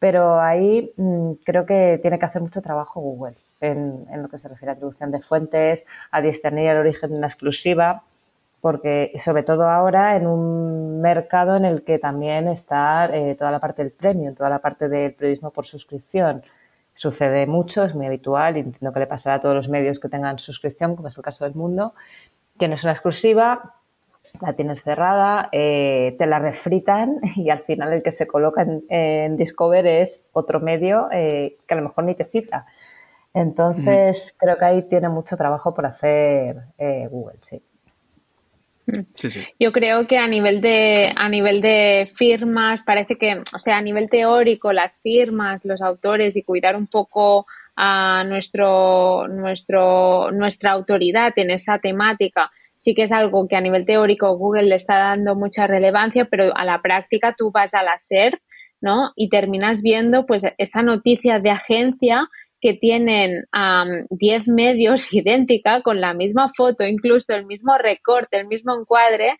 pero ahí mm, creo que tiene que hacer mucho trabajo Google en, lo que se refiere a atribución de fuentes, a discernir el origen de una exclusiva, porque sobre todo ahora en un mercado en el que también está eh, toda la parte del premium, toda la parte del periodismo por suscripción. Sucede mucho, es muy habitual y entiendo que le pasará a todos los medios que tengan suscripción, como es el caso del mundo. Tienes una exclusiva, la tienes cerrada, eh, te la refritan y al final el que se coloca en, Discover es otro medio eh, que a lo mejor ni te cita. Entonces, creo que ahí tiene mucho trabajo por hacer eh, Google, sí. Yo creo que a nivel de a nivel de firmas parece que, o sea, a nivel teórico las firmas, los autores y cuidar un poco a nuestro nuestro nuestra autoridad en esa temática sí que es algo que a nivel teórico Google le está dando mucha relevancia, pero a la práctica tú vas a la SER, ¿no? Y terminas viendo pues esa noticia de agencia que tienen 10 medios idéntica, con la misma foto, incluso el mismo recorte, el mismo encuadre,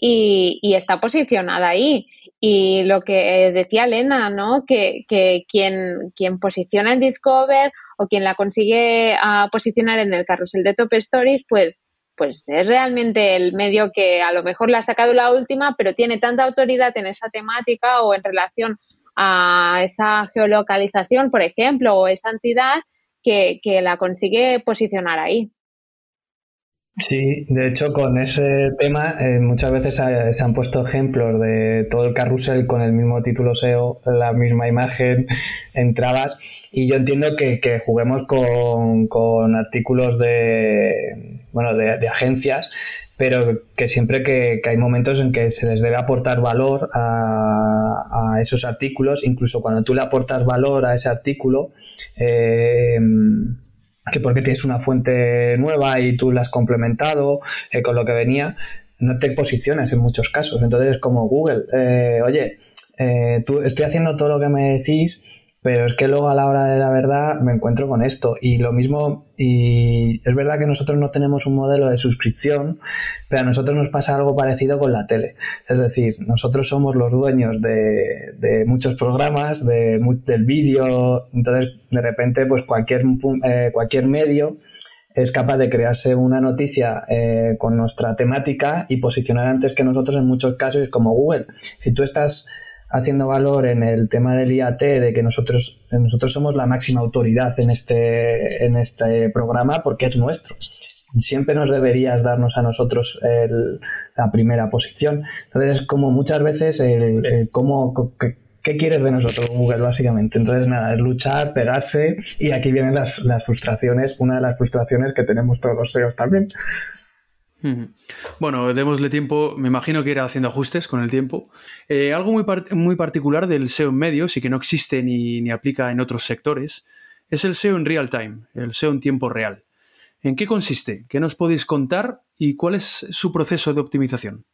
y, está posicionada ahí. Y lo que decía Elena, ¿no? Que, quien, quien posiciona en Discover o quien la consigue ah, posicionar en el carrusel de Top Stories, pues pues es realmente el medio que a lo mejor le ha sacado la última, pero tiene tanta autoridad en esa temática o en relación a esa geolocalización, por ejemplo, o esa entidad que, que la consigue posicionar ahí. Sí, de hecho con ese tema eh, muchas veces se han puesto ejemplos de todo el carrusel con el mismo título SEO, la misma imagen, entradas y yo entiendo que, juguemos con, artículos de, bueno, de, agencias, pero que siempre que, hay momentos en que se les debe aportar valor a, a, esos artículos, incluso cuando tú le aportas valor a ese artículo, eh, que porque tienes una fuente nueva y tú la has complementado eh, con lo que venía, no te posicionas en muchos casos. Entonces es como Google, eh, oye, eh, tú, estoy haciendo todo lo que me decís, pero es que luego a la hora de la verdad me encuentro con esto. Y lo mismo, y es verdad que nosotros no tenemos un modelo de suscripción, pero a nosotros nos pasa algo parecido con la tele. Es decir, nosotros somos los dueños de, muchos programas, de, del vídeo, entonces de repente pues cualquier, eh, cualquier medio es capaz de crearse una noticia eh, con nuestra temática y posicionar antes que nosotros en muchos casos como Google. Si tú estás haciendo valor en el tema del IAT, de que nosotros, nosotros somos la máxima autoridad en este, en este programa porque es nuestro. Siempre nos deberías darnos a nosotros la primera posición. Entonces, es como muchas veces el, cómo, qué, quieres de nosotros, Google, básicamente. Entonces, nada, es luchar, pegarse y aquí vienen las, las frustraciones, una de las frustraciones que tenemos todos los SEOs también. Bueno, démosle tiempo, me imagino que irá haciendo ajustes con el tiempo. Eh, algo muy, muy, particular del SEO en medios y que no existe ni, ni, aplica en otros sectores es el SEO en real time, el SEO en tiempo real. ¿En qué consiste? ¿Qué nos podéis contar y cuál es su proceso de optimización?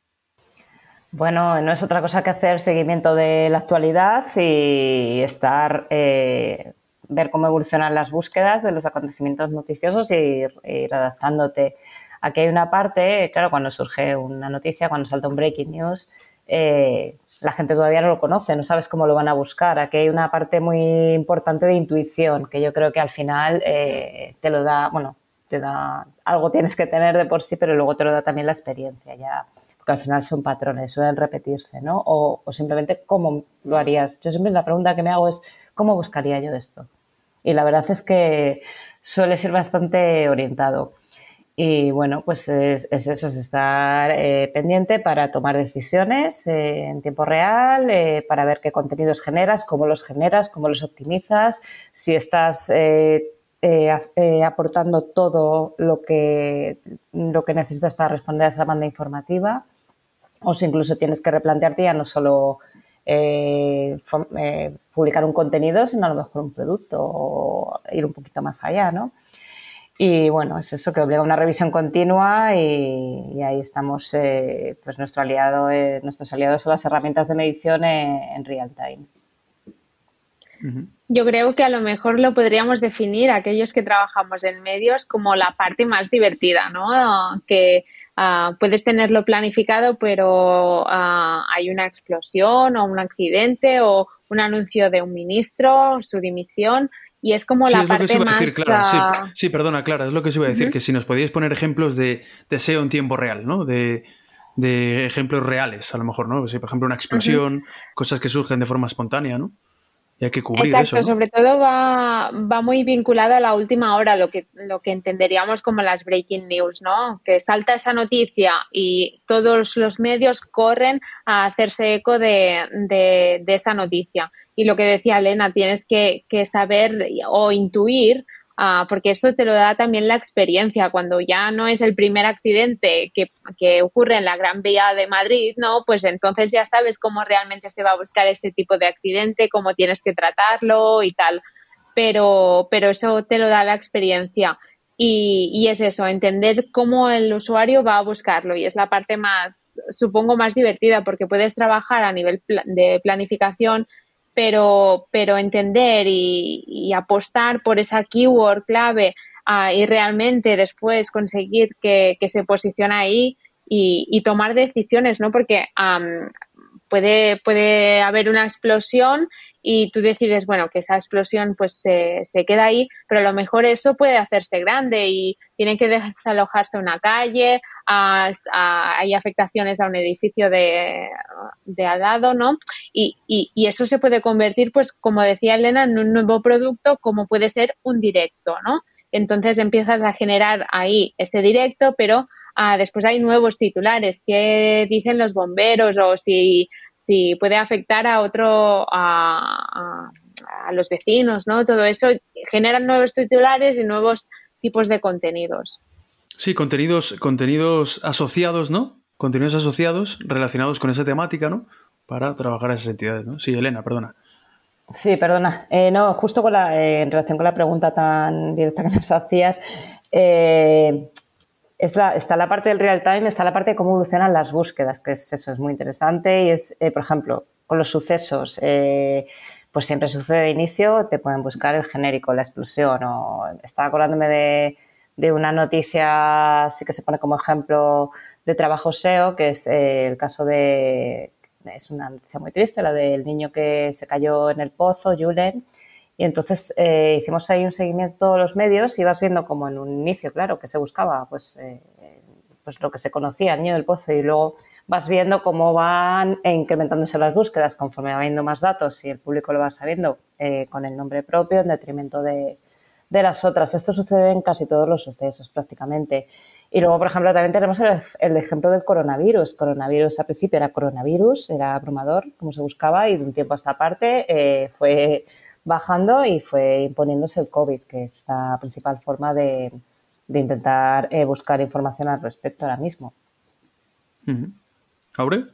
Bueno, no es otra cosa que hacer seguimiento de la actualidad y estar, eh, ver cómo evolucionan las búsquedas de los acontecimientos noticiosos y ir adaptándote Aquí hay una parte, claro, cuando surge una noticia, cuando salta un breaking news, eh, la gente todavía no lo conoce, no sabes cómo lo van a buscar. Aquí hay una parte muy importante de intuición que yo creo que al final eh, te lo da, bueno, te da, algo tienes que tener de por sí, pero luego te lo da también la experiencia, ya, porque al final son patrones, suelen repetirse, ¿no? O, o simplemente cómo lo harías. Yo siempre la pregunta que me hago es, ¿cómo buscaría yo esto? Y la verdad es que suele ser bastante orientado. Y bueno, pues es, eso, es estar eh, pendiente para tomar decisiones eh, en tiempo real, eh, para ver qué contenidos generas, cómo los generas, cómo los optimizas, si estás aportando todo lo que, lo que necesitas para responder a esa banda informativa, o si incluso tienes que replantearte ya no solo publicar un contenido, sino a lo mejor un producto o ir un poquito más allá, ¿no? Y bueno, es eso que obliga a una revisión continua y, ahí estamos, eh, pues nuestro aliado, eh, nuestros aliados son las herramientas de medición en, real time. Yo creo que a lo mejor lo podríamos definir aquellos que trabajamos en medios como la parte más divertida, ¿no? Que ah, puedes tenerlo planificado, pero ah, hay una explosión o un accidente o un anuncio de un ministro, su dimisión, y es como la parte más... sí, perdona, Clara, es lo que se iba a decir, que si nos podíais poner ejemplos de, de SEO en tiempo real, ¿no? De, ejemplos reales, a lo mejor, ¿no? por ejemplo, una explosión, cosas que surgen de forma espontánea, ¿no? Y hay que cubrir Exacto, eso. sobre todo va, va, muy vinculado a la última hora, lo que, lo que entenderíamos como las breaking news, ¿no? Que salta esa noticia y todos los medios corren a hacerse eco de, de esa noticia. Y lo que decía Elena, tienes que, saber o intuir ah, porque esto te lo da también la experiencia, cuando ya no es el primer accidente que, ocurre en la Gran Vía de Madrid, ¿no? Pues entonces ya sabes cómo realmente se va a buscar ese tipo de accidente, cómo tienes que tratarlo y tal. Pero, pero eso te lo da la experiencia. Y, y, es eso, entender cómo el usuario va a buscarlo. Y es la parte más, supongo, más divertida, porque puedes trabajar a nivel de planificación pero, pero entender y, apostar por esa keyword clave ah, y realmente después conseguir que, se posicione ahí y, tomar decisiones, ¿no? Porque puede, puede haber una explosión y tú decides, bueno, que esa explosión pues se, se, queda ahí, pero a lo mejor eso puede hacerse grande y tiene que desalojarse una calle, hay afectaciones a un edificio de, de al lado, ¿no? Y, y, eso se puede convertir, pues, como decía Elena, en un nuevo producto como puede ser un directo, ¿no? Entonces empiezas a generar ahí ese directo, pero ah, después hay nuevos titulares, qué dicen los bomberos o si si puede afectar a otro, a, los vecinos, ¿no? Todo eso generan nuevos titulares y nuevos tipos de contenidos. Sí, contenidos, contenidos asociados, ¿no? Contenidos asociados relacionados con esa temática, ¿no? Para trabajar esas entidades, ¿no? Sí, Elena, perdona. Sí, perdona. Eh, no, justo con la, eh, en relación con la pregunta tan directa que nos hacías, eh, está la parte del real time, está la parte de cómo evolucionan las búsquedas, que es eso, es muy interesante. Y es, eh, por ejemplo, con los sucesos, eh, pues siempre sucede de inicio, te pueden buscar el genérico, la explosión o estaba acordándome de, de una noticia, sí que se pone como ejemplo de trabajo SEO, que es eh, el caso de, es una noticia muy triste, la del niño que se cayó en el pozo, Julen, y entonces eh, hicimos ahí un seguimiento de todos los medios y vas viendo como en un inicio, claro, que se buscaba pues, eh, pues lo que se conocía, el niño del pozo, y luego vas viendo cómo van incrementándose las búsquedas conforme va habiendo más datos y el público lo va sabiendo eh, con el nombre propio en detrimento de, de, las otras. Esto sucede en casi todos los sucesos prácticamente. Y luego, por ejemplo, también tenemos el, el ejemplo del coronavirus. Coronavirus al principio era coronavirus, era abrumador, como se buscaba, y de un tiempo a esta parte fue bajando y fue imponiéndose el COVID, que es la principal forma de, intentar eh, buscar información al respecto ahora mismo. ¿Aure?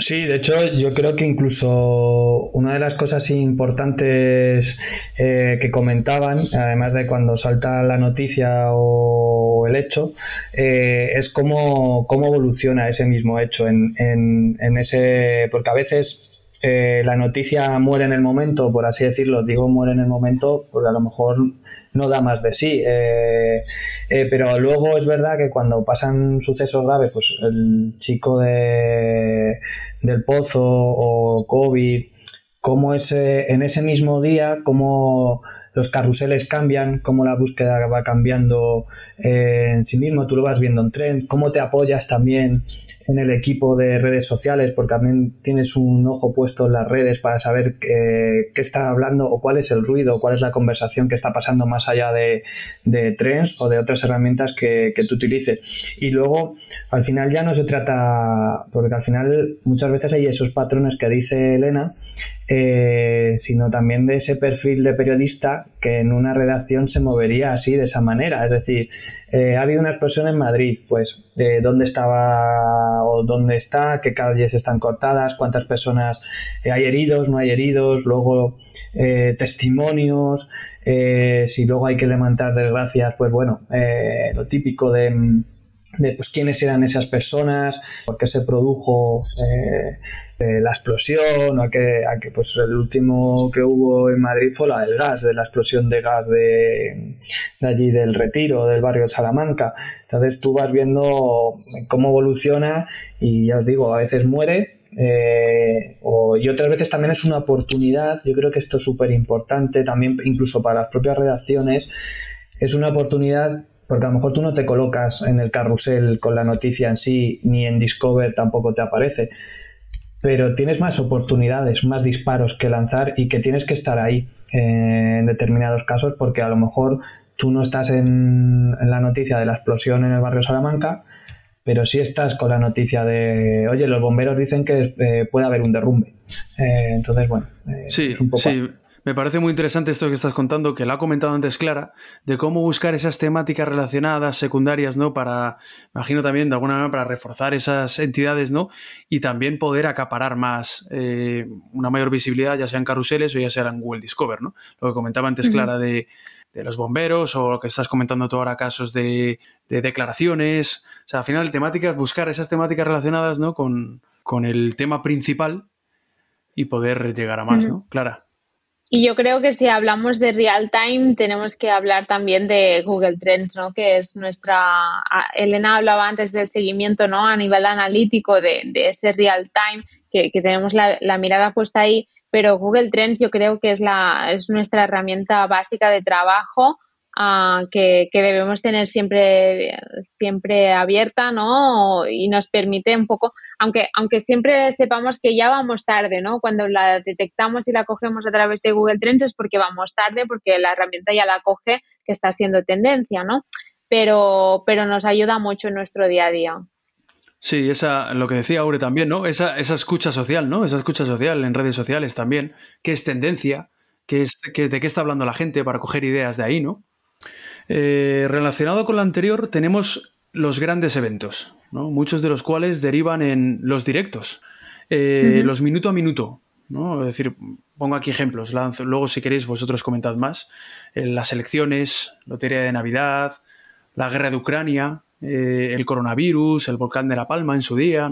Sí, de hecho yo creo que incluso una de las cosas importantes eh, que comentaban, además de cuando salta la noticia o el hecho, eh, es cómo, cómo, evoluciona ese mismo hecho en, en, en, ese, porque a veces eh, la noticia muere en el momento, por así decirlo, digo muere en el momento, porque a lo mejor no da más de sí. Eh, eh, pero luego es verdad que cuando pasan sucesos graves, pues el chico de, del pozo o COVID, como ese, en ese mismo día, como los carruseles cambian, cómo la búsqueda va cambiando en sí mismo, tú lo vas viendo en tren, cómo te apoyas también en el equipo de redes sociales, porque también tienes un ojo puesto en las redes para saber qué, está hablando o cuál es el ruido, cuál es la conversación que está pasando más allá de, de o de otras herramientas que, que tú utilices. Y luego, al final ya no se trata, porque al final muchas veces hay esos patrones que dice Elena, eh, sino también de ese perfil de periodista que en una redacción se movería así, de esa manera. Es decir, eh, ha habido una explosión en Madrid, pues eh, dónde estaba o dónde está, qué calles están cortadas, cuántas personas hay heridos, no hay heridos, luego testimonios, si luego hay que levantar desgracias, pues bueno, lo típico de de pues quiénes eran esas personas, por qué se produjo eh, la explosión, a que, a que pues el último que hubo en Madrid fue la del gas, de la explosión de gas de, allí del retiro, del barrio de Salamanca. Entonces tú vas viendo cómo evoluciona y ya os digo, a veces muere. Eh, y otras veces también es una oportunidad, yo creo que esto es súper importante también incluso para las propias redacciones, es una oportunidad porque a lo mejor tú no te colocas en el carrusel con la noticia en sí, ni en Discover tampoco te aparece, pero tienes más oportunidades, más disparos que lanzar y que tienes que estar ahí eh, en determinados casos porque a lo mejor tú no estás en, la noticia de la explosión en el barrio Salamanca, pero sí estás con la noticia de, oye, los bomberos dicen que eh, puede haber un derrumbe. Eh, entonces, bueno, sí, un poco sí. Me parece muy interesante esto que estás contando, que lo ha comentado antes Clara, de cómo buscar esas temáticas relacionadas, secundarias, ¿no? Para, imagino también de alguna manera para reforzar esas entidades, ¿no? Y también poder acaparar más, eh, una mayor visibilidad, ya sean carruseles o ya sea en Google Discover, ¿no? Lo que comentaba antes Clara de, los bomberos o lo que estás comentando tú ahora, casos de, declaraciones. O sea, al final, temáticas, buscar esas temáticas relacionadas, ¿no? Con, con el tema principal y poder llegar a más, ¿no? Clara. Y yo creo que si hablamos de real time, tenemos que hablar también de Google Trends, ¿no? Que es nuestra. Elena hablaba antes del seguimiento, ¿no? A nivel analítico de, ese real time, que, tenemos la, la, mirada puesta ahí. Pero Google Trends yo creo que es, la, es nuestra herramienta básica de trabajo Ah, que, debemos tener siempre, siempre abierta, ¿no? Y nos permite un poco, aunque, aunque siempre sepamos que ya vamos tarde, ¿no? Cuando la detectamos y la cogemos a través de Google Trends es porque vamos tarde, porque la herramienta ya la coge, que está siendo tendencia, ¿no? Pero, pero nos ayuda mucho en nuestro día a día. Sí, esa, lo que decía Aure también, ¿no? Esa, esa escucha social, ¿no? Esa escucha social en redes sociales también, que es tendencia, que es, que, de qué está hablando la gente para coger ideas de ahí, ¿no? Eh, relacionado con lo anterior, tenemos los grandes eventos, muchos de los cuales derivan en los directos, eh, los minuto a minuto. ¿no? Es decir, pongo aquí ejemplos, luego si queréis vosotros comentad más. Eh, las elecciones, Lotería de Navidad, la guerra de Ucrania, el coronavirus, el volcán de La Palma en su día.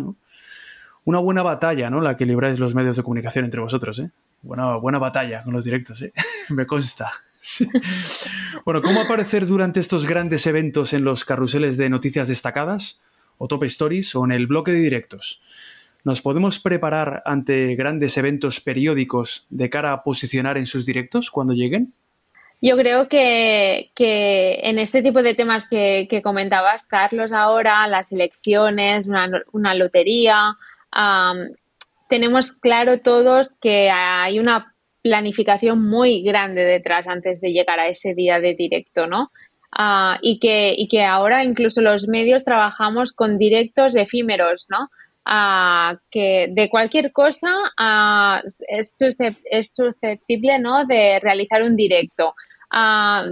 Una buena batalla, ¿no? La que libráis los medios de comunicación entre vosotros, Buena, buena batalla con los directos, Me consta. Bueno, ¿cómo aparecer durante estos grandes eventos en los carruseles de noticias destacadas, o top stories, o en el bloque de directos? ¿Nos podemos preparar ante grandes eventos periódicos de cara a posicionar en sus directos cuando lleguen? Yo creo que, en este tipo de temas que, comentabas, Carlos, ahora, las elecciones, una, lotería, tenemos claro todos que hay una planificación muy grande detrás antes de llegar a ese día de directo, ¿no? Ah, y, que, y que ahora incluso los medios trabajamos con directos efímeros, ¿no? Ah, que de cualquier cosa ah, es, susceptible ¿no? de realizar un directo.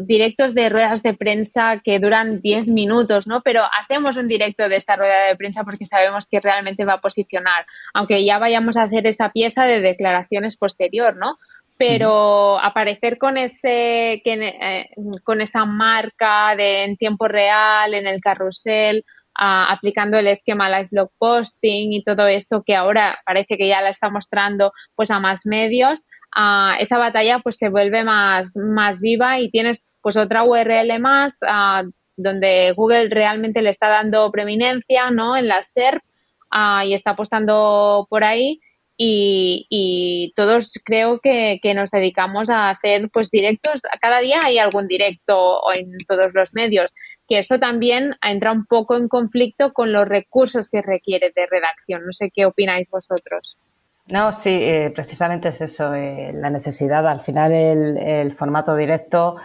directos de ruedas de prensa que duran 10 minutos, ¿no? Pero hacemos un directo de esta rueda de prensa porque sabemos que realmente va a posicionar, aunque ya vayamos a hacer esa pieza de declaraciones posterior, ¿no? Pero aparecer con ese eh, con esa marca de en tiempo real en el carrusel aplicando el esquema live blog posting y todo eso que ahora parece que ya la está mostrando pues a más medios, esa batalla pues se vuelve más, más viva y tienes pues otra URL más donde Google realmente le está dando preeminencia ¿no? en la SERP y está apostando por ahí y, todos creo que, nos dedicamos a hacer pues directos, cada día hay algún directo en todos los medios, que eso también entra un poco en conflicto con los recursos que requiere de redacción. No sé qué opináis vosotros. No, sí, eh, precisamente es eso, eh, la necesidad. Al final el formato directo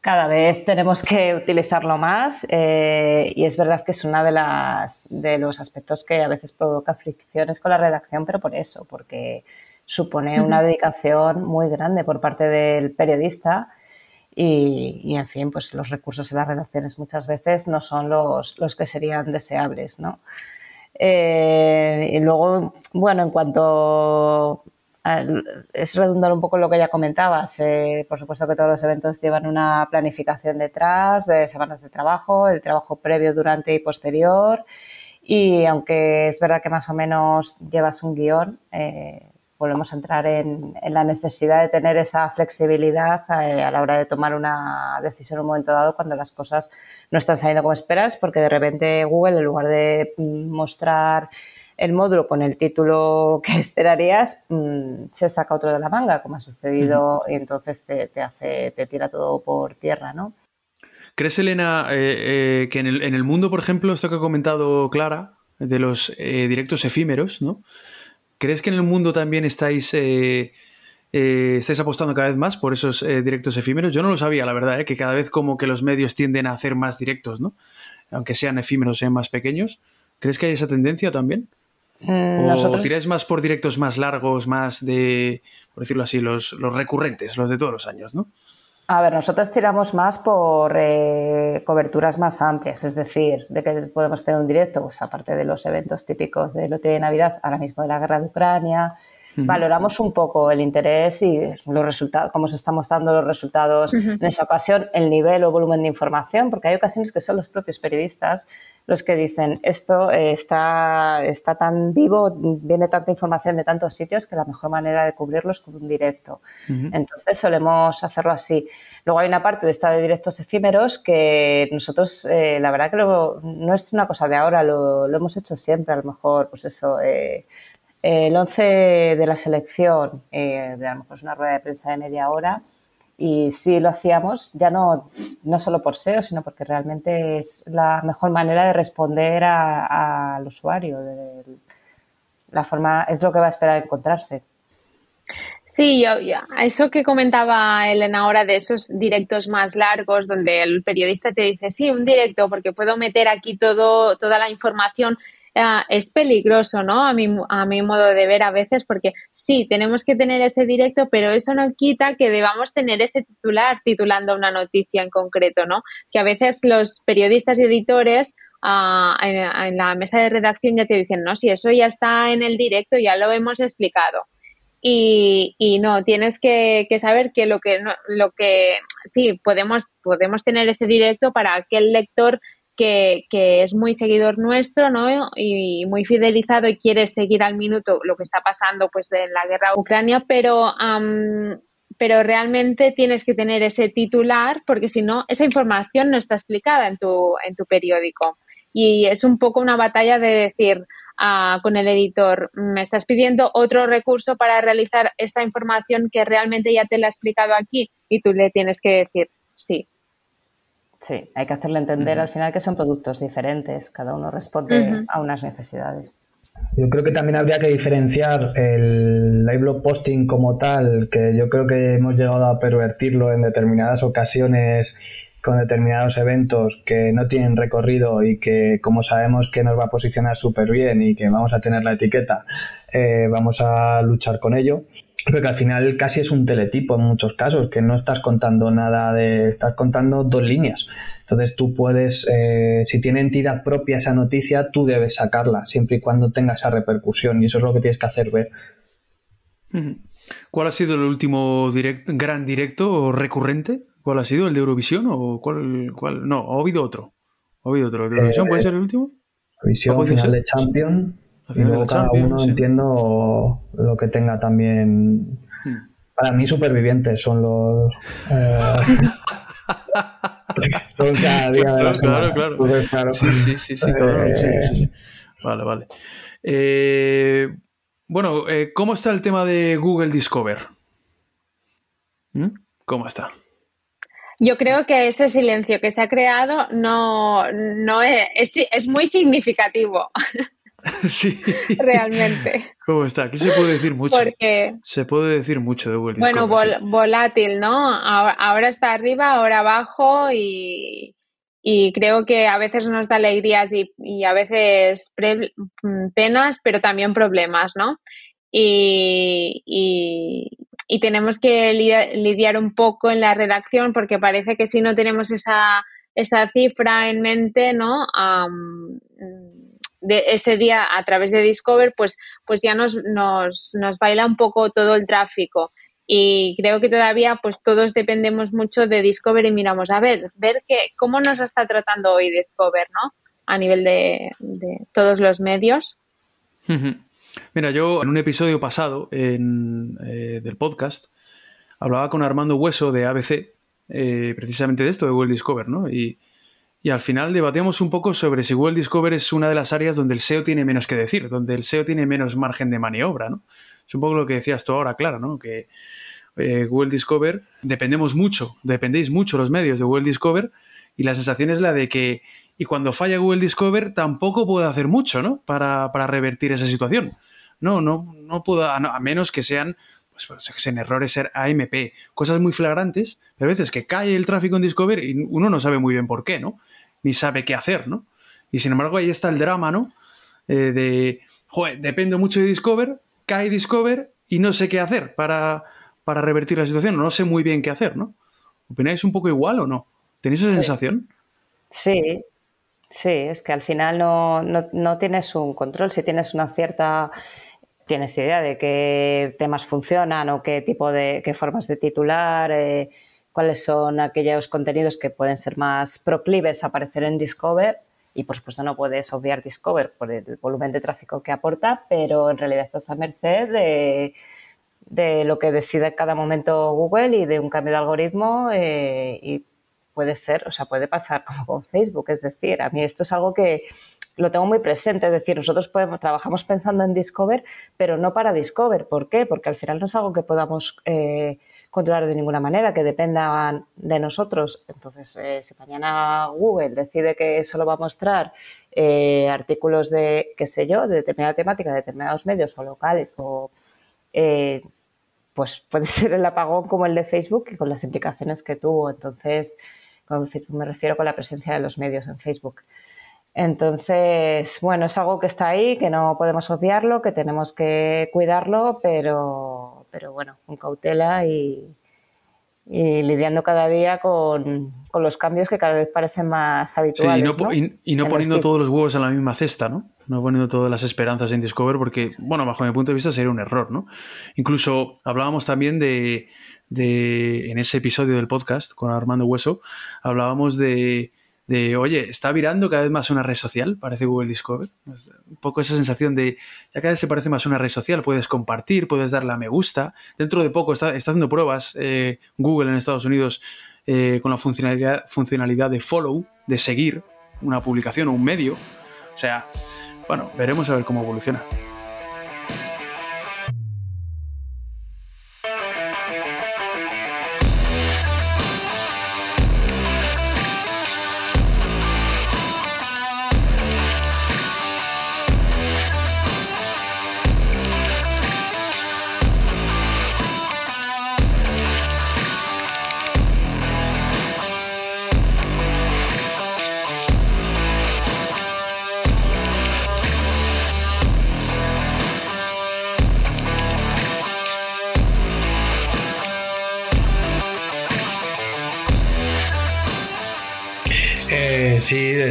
cada vez tenemos que utilizarlo más eh, y es verdad que es uno de, las, de los aspectos que a veces provoca fricciones con la redacción, pero por eso, porque supone una dedicación muy grande por parte del periodista y, en fin, pues los recursos en las redacciones muchas veces no son los, los que serían deseables, ¿no? Eh, y luego, bueno, en cuanto es redundar un poco lo que ya comentabas. Eh, por supuesto que todos los eventos llevan una planificación detrás, de semanas de trabajo, el trabajo previo, durante y posterior. Y aunque es verdad que más o menos llevas un guion, eh, volvemos a entrar en, la necesidad de tener esa flexibilidad eh, a, la hora de tomar una decisión en un momento dado cuando las cosas no están saliendo como esperas, porque de repente Google, en lugar de mostrar el módulo con el título que esperarías mm, se saca otro de la manga, como ha sucedido, y entonces te, hace, te tira todo por tierra, ¿no? ¿Crees, Elena, eh, eh, que en el, mundo, por ejemplo, esto que ha comentado Clara, de los eh, directos efímeros, ¿no? ¿Crees que en el mundo también estáis, estáis apostando cada vez más por esos directos efímeros? Yo no lo sabía, la verdad, que cada vez como que los medios tienden a hacer más directos, ¿no? Aunque sean efímeros, sean más pequeños. ¿Crees que hay esa tendencia también? Mm, ¿O tiráis más por directos más largos, más de, por decirlo así, los, los recurrentes, los de todos los años, ¿no? A ver, nosotros tiramos más por eh, coberturas más amplias, es decir, de que podemos tener un directo, pues aparte de los eventos típicos de Lotería de Navidad, ahora mismo de la guerra de Ucrania, valoramos un poco el interés y los resultados, cómo se están mostrando los resultados en esa ocasión, el nivel o volumen de información, porque hay ocasiones que son los propios periodistas los que dicen esto eh, está, está tan vivo, viene tanta información de tantos sitios que la mejor manera de cubrirlo es con un directo. Entonces solemos hacerlo así. Luego hay una parte de esta de directos efímeros que nosotros, eh, la verdad que no es una cosa de ahora, lo, hemos hecho siempre, a lo mejor, pues eso, eh, el 11 de la selección, a lo mejor es una rueda de prensa de media hora, y sí lo hacíamos, ya no, no solo por SEO, sino porque realmente es la mejor manera de responder al usuario. De, la forma, es lo que va a esperar encontrarse. Sí, yo, eso que comentaba Elena ahora de esos directos más largos donde el periodista te dice, sí, un directo porque puedo meter aquí todo, toda la información Es peligroso, ¿no? A mi, a mi modo de ver a veces, porque sí, tenemos que tener ese directo, pero eso no quita que debamos tener ese titular titulando una noticia en concreto, ¿no? Que a veces los periodistas y editores ah, en, la mesa de redacción ya te dicen, no, si eso ya está en el directo, ya lo hemos explicado. Y, y, no, tienes que, que, saber que lo que, lo que sí, podemos, podemos tener ese directo para que el lector que, es muy seguidor nuestro, ¿no? Y muy fidelizado y quiere seguir al minuto lo que está pasando, pues, en la guerra Ucrania, pero, pero realmente tienes que tener ese titular porque si no, esa información no está explicada en tu, en tu periódico. Y es un poco una batalla de decir, ah, con el editor, me estás pidiendo otro recurso para realizar esta información que realmente ya te la he explicado aquí y tú le tienes que decir sí. Sí, hay que hacerle entender al final que son productos diferentes, cada uno responde a unas necesidades. Yo creo que también habría que diferenciar el live blog posting como tal, que yo creo que hemos llegado a pervertirlo en determinadas ocasiones con determinados eventos que no tienen recorrido y que como sabemos que nos va a posicionar súper bien y que vamos a tener la etiqueta, eh, vamos a luchar con ello. Porque al final casi es un teletipo en muchos casos, que no estás contando nada de. estás contando dos líneas. Entonces tú puedes, eh, si tiene entidad propia esa noticia, tú debes sacarla, siempre y cuando tenga esa repercusión, y eso es lo que tienes que hacer ver. ¿Cuál ha sido el último gran directo recurrente? ¿Cuál ha sido? ¿El de Eurovisión? ¿O cuál? cuál? No, ha habido otro. ¿Ha habido otro? ¿El de Eurovisión puede eh, ser el último? Visión, ¿Ha podido final de Champion. Y luego cada Champions, uno sí. entiendo lo que tenga también. Hmm. Para mí, supervivientes son los. eh, son cada día de la Claro, semana. claro, claro. Claro. Sí, sí, sí, sí, Eh, sí, sí. Vale, vale. Eh, bueno, eh, ¿cómo está el tema de Google Discover? ¿Mm? ¿Cómo está? Yo creo que ese silencio que se ha creado no, no es, es, es muy significativo, sí. realmente. ¿Cómo está? Aquí se puede decir mucho. Porque, Se puede decir mucho de Google bueno, vol- volátil, ¿no? Ahora, ahora está arriba, ahora abajo y, y creo que a veces nos da alegrías y, y a veces mm, penas, pero también problemas, ¿no? Y, y- y tenemos que li- lidiar un poco en la redacción porque parece que si no tenemos esa, esa cifra en mente, ¿no? Am, de ese día a través de Discover, pues, pues ya nos, nos, nos baila un poco todo el tráfico. Y creo que todavía pues todos dependemos mucho de Discover y miramos, a ver, ver que, cómo nos está tratando hoy Discover, ¿no? A nivel de, de todos los medios. Mira, yo en un episodio pasado en, eh, del podcast hablaba con Armando Hueso de ABC, eh, precisamente de esto, de Google Discover, ¿no? Y, y al final debatíamos un poco sobre si Google Discover es una de las áreas donde el SEO tiene menos que decir, donde el SEO tiene menos margen de maniobra, ¿no? Es un poco lo que decías tú ahora, Clara, ¿no? Que eh, Google Discover dependemos mucho, dependéis mucho los medios de Google Discover y la sensación es la de que y cuando falla Google Discover tampoco puede hacer mucho, ¿no? Para, para revertir esa situación. No, no, no puedo, a menos que sean pues, pues, sean errores ser AMP, cosas muy flagrantes, pero a veces que cae el tráfico en Discover y uno no sabe muy bien por qué, ¿no? Ni sabe qué hacer, ¿no? Y sin embargo ahí está el drama, ¿no? Eh, de, joder, dependo mucho de Discover, cae Discover y no sé qué hacer para, para revertir la situación, no sé muy bien qué hacer, ¿no? ¿Opináis un poco igual o no? ¿Tenéis esa sensación? Sí, sí, es que al final no, no, no tienes un control. Si tienes una cierta, tienes idea de qué temas funcionan o qué tipo de, qué formas de titular, eh, cuáles son aquellos contenidos que pueden ser más proclives a aparecer en Discover. Y por supuesto no puedes obviar Discover por el volumen de tráfico que aporta, pero en realidad estás a merced de, de lo que decide en cada momento Google y de un cambio de algoritmo eh, y puede ser, o sea, puede pasar como con Facebook, es decir, a mí esto es algo que lo tengo muy presente, es decir, nosotros podemos, trabajamos pensando en Discover, pero no para Discover, ¿por qué? Porque al final no es algo que podamos eh, controlar de ninguna manera, que dependan de nosotros. Entonces, eh, si mañana Google decide que solo va a mostrar eh, artículos de, qué sé yo, de determinada temática, de determinados medios o locales o pues puede ser el apagón como el de Facebook y con las implicaciones que tuvo. Entonces, me refiero con la presencia de los medios en Facebook. Entonces, bueno, es algo que está ahí, que no podemos obviarlo, que tenemos que cuidarlo, pero, pero bueno, con cautela y, y lidiando cada día con, con, los cambios que cada vez parecen más habituales. Sí, y no, ¿no? y, y no En poniendo todos los huevos en la misma cesta, ¿no? No poniendo todas las esperanzas en Discover, porque, bueno, bajo mi punto de vista sería un error, ¿no? Incluso hablábamos también de, de en ese episodio del podcast con Armando Hueso, hablábamos de, de, oye, está virando cada vez más una red social, parece Google Discover. Un poco esa sensación de, ya cada vez se parece más una red social, puedes compartir, puedes darle a me gusta. Dentro de poco está, está haciendo pruebas eh, Google en Estados Unidos eh, con la funcionalidad, funcionalidad de follow, de seguir una publicación o un medio. O sea, bueno, veremos a ver cómo evoluciona.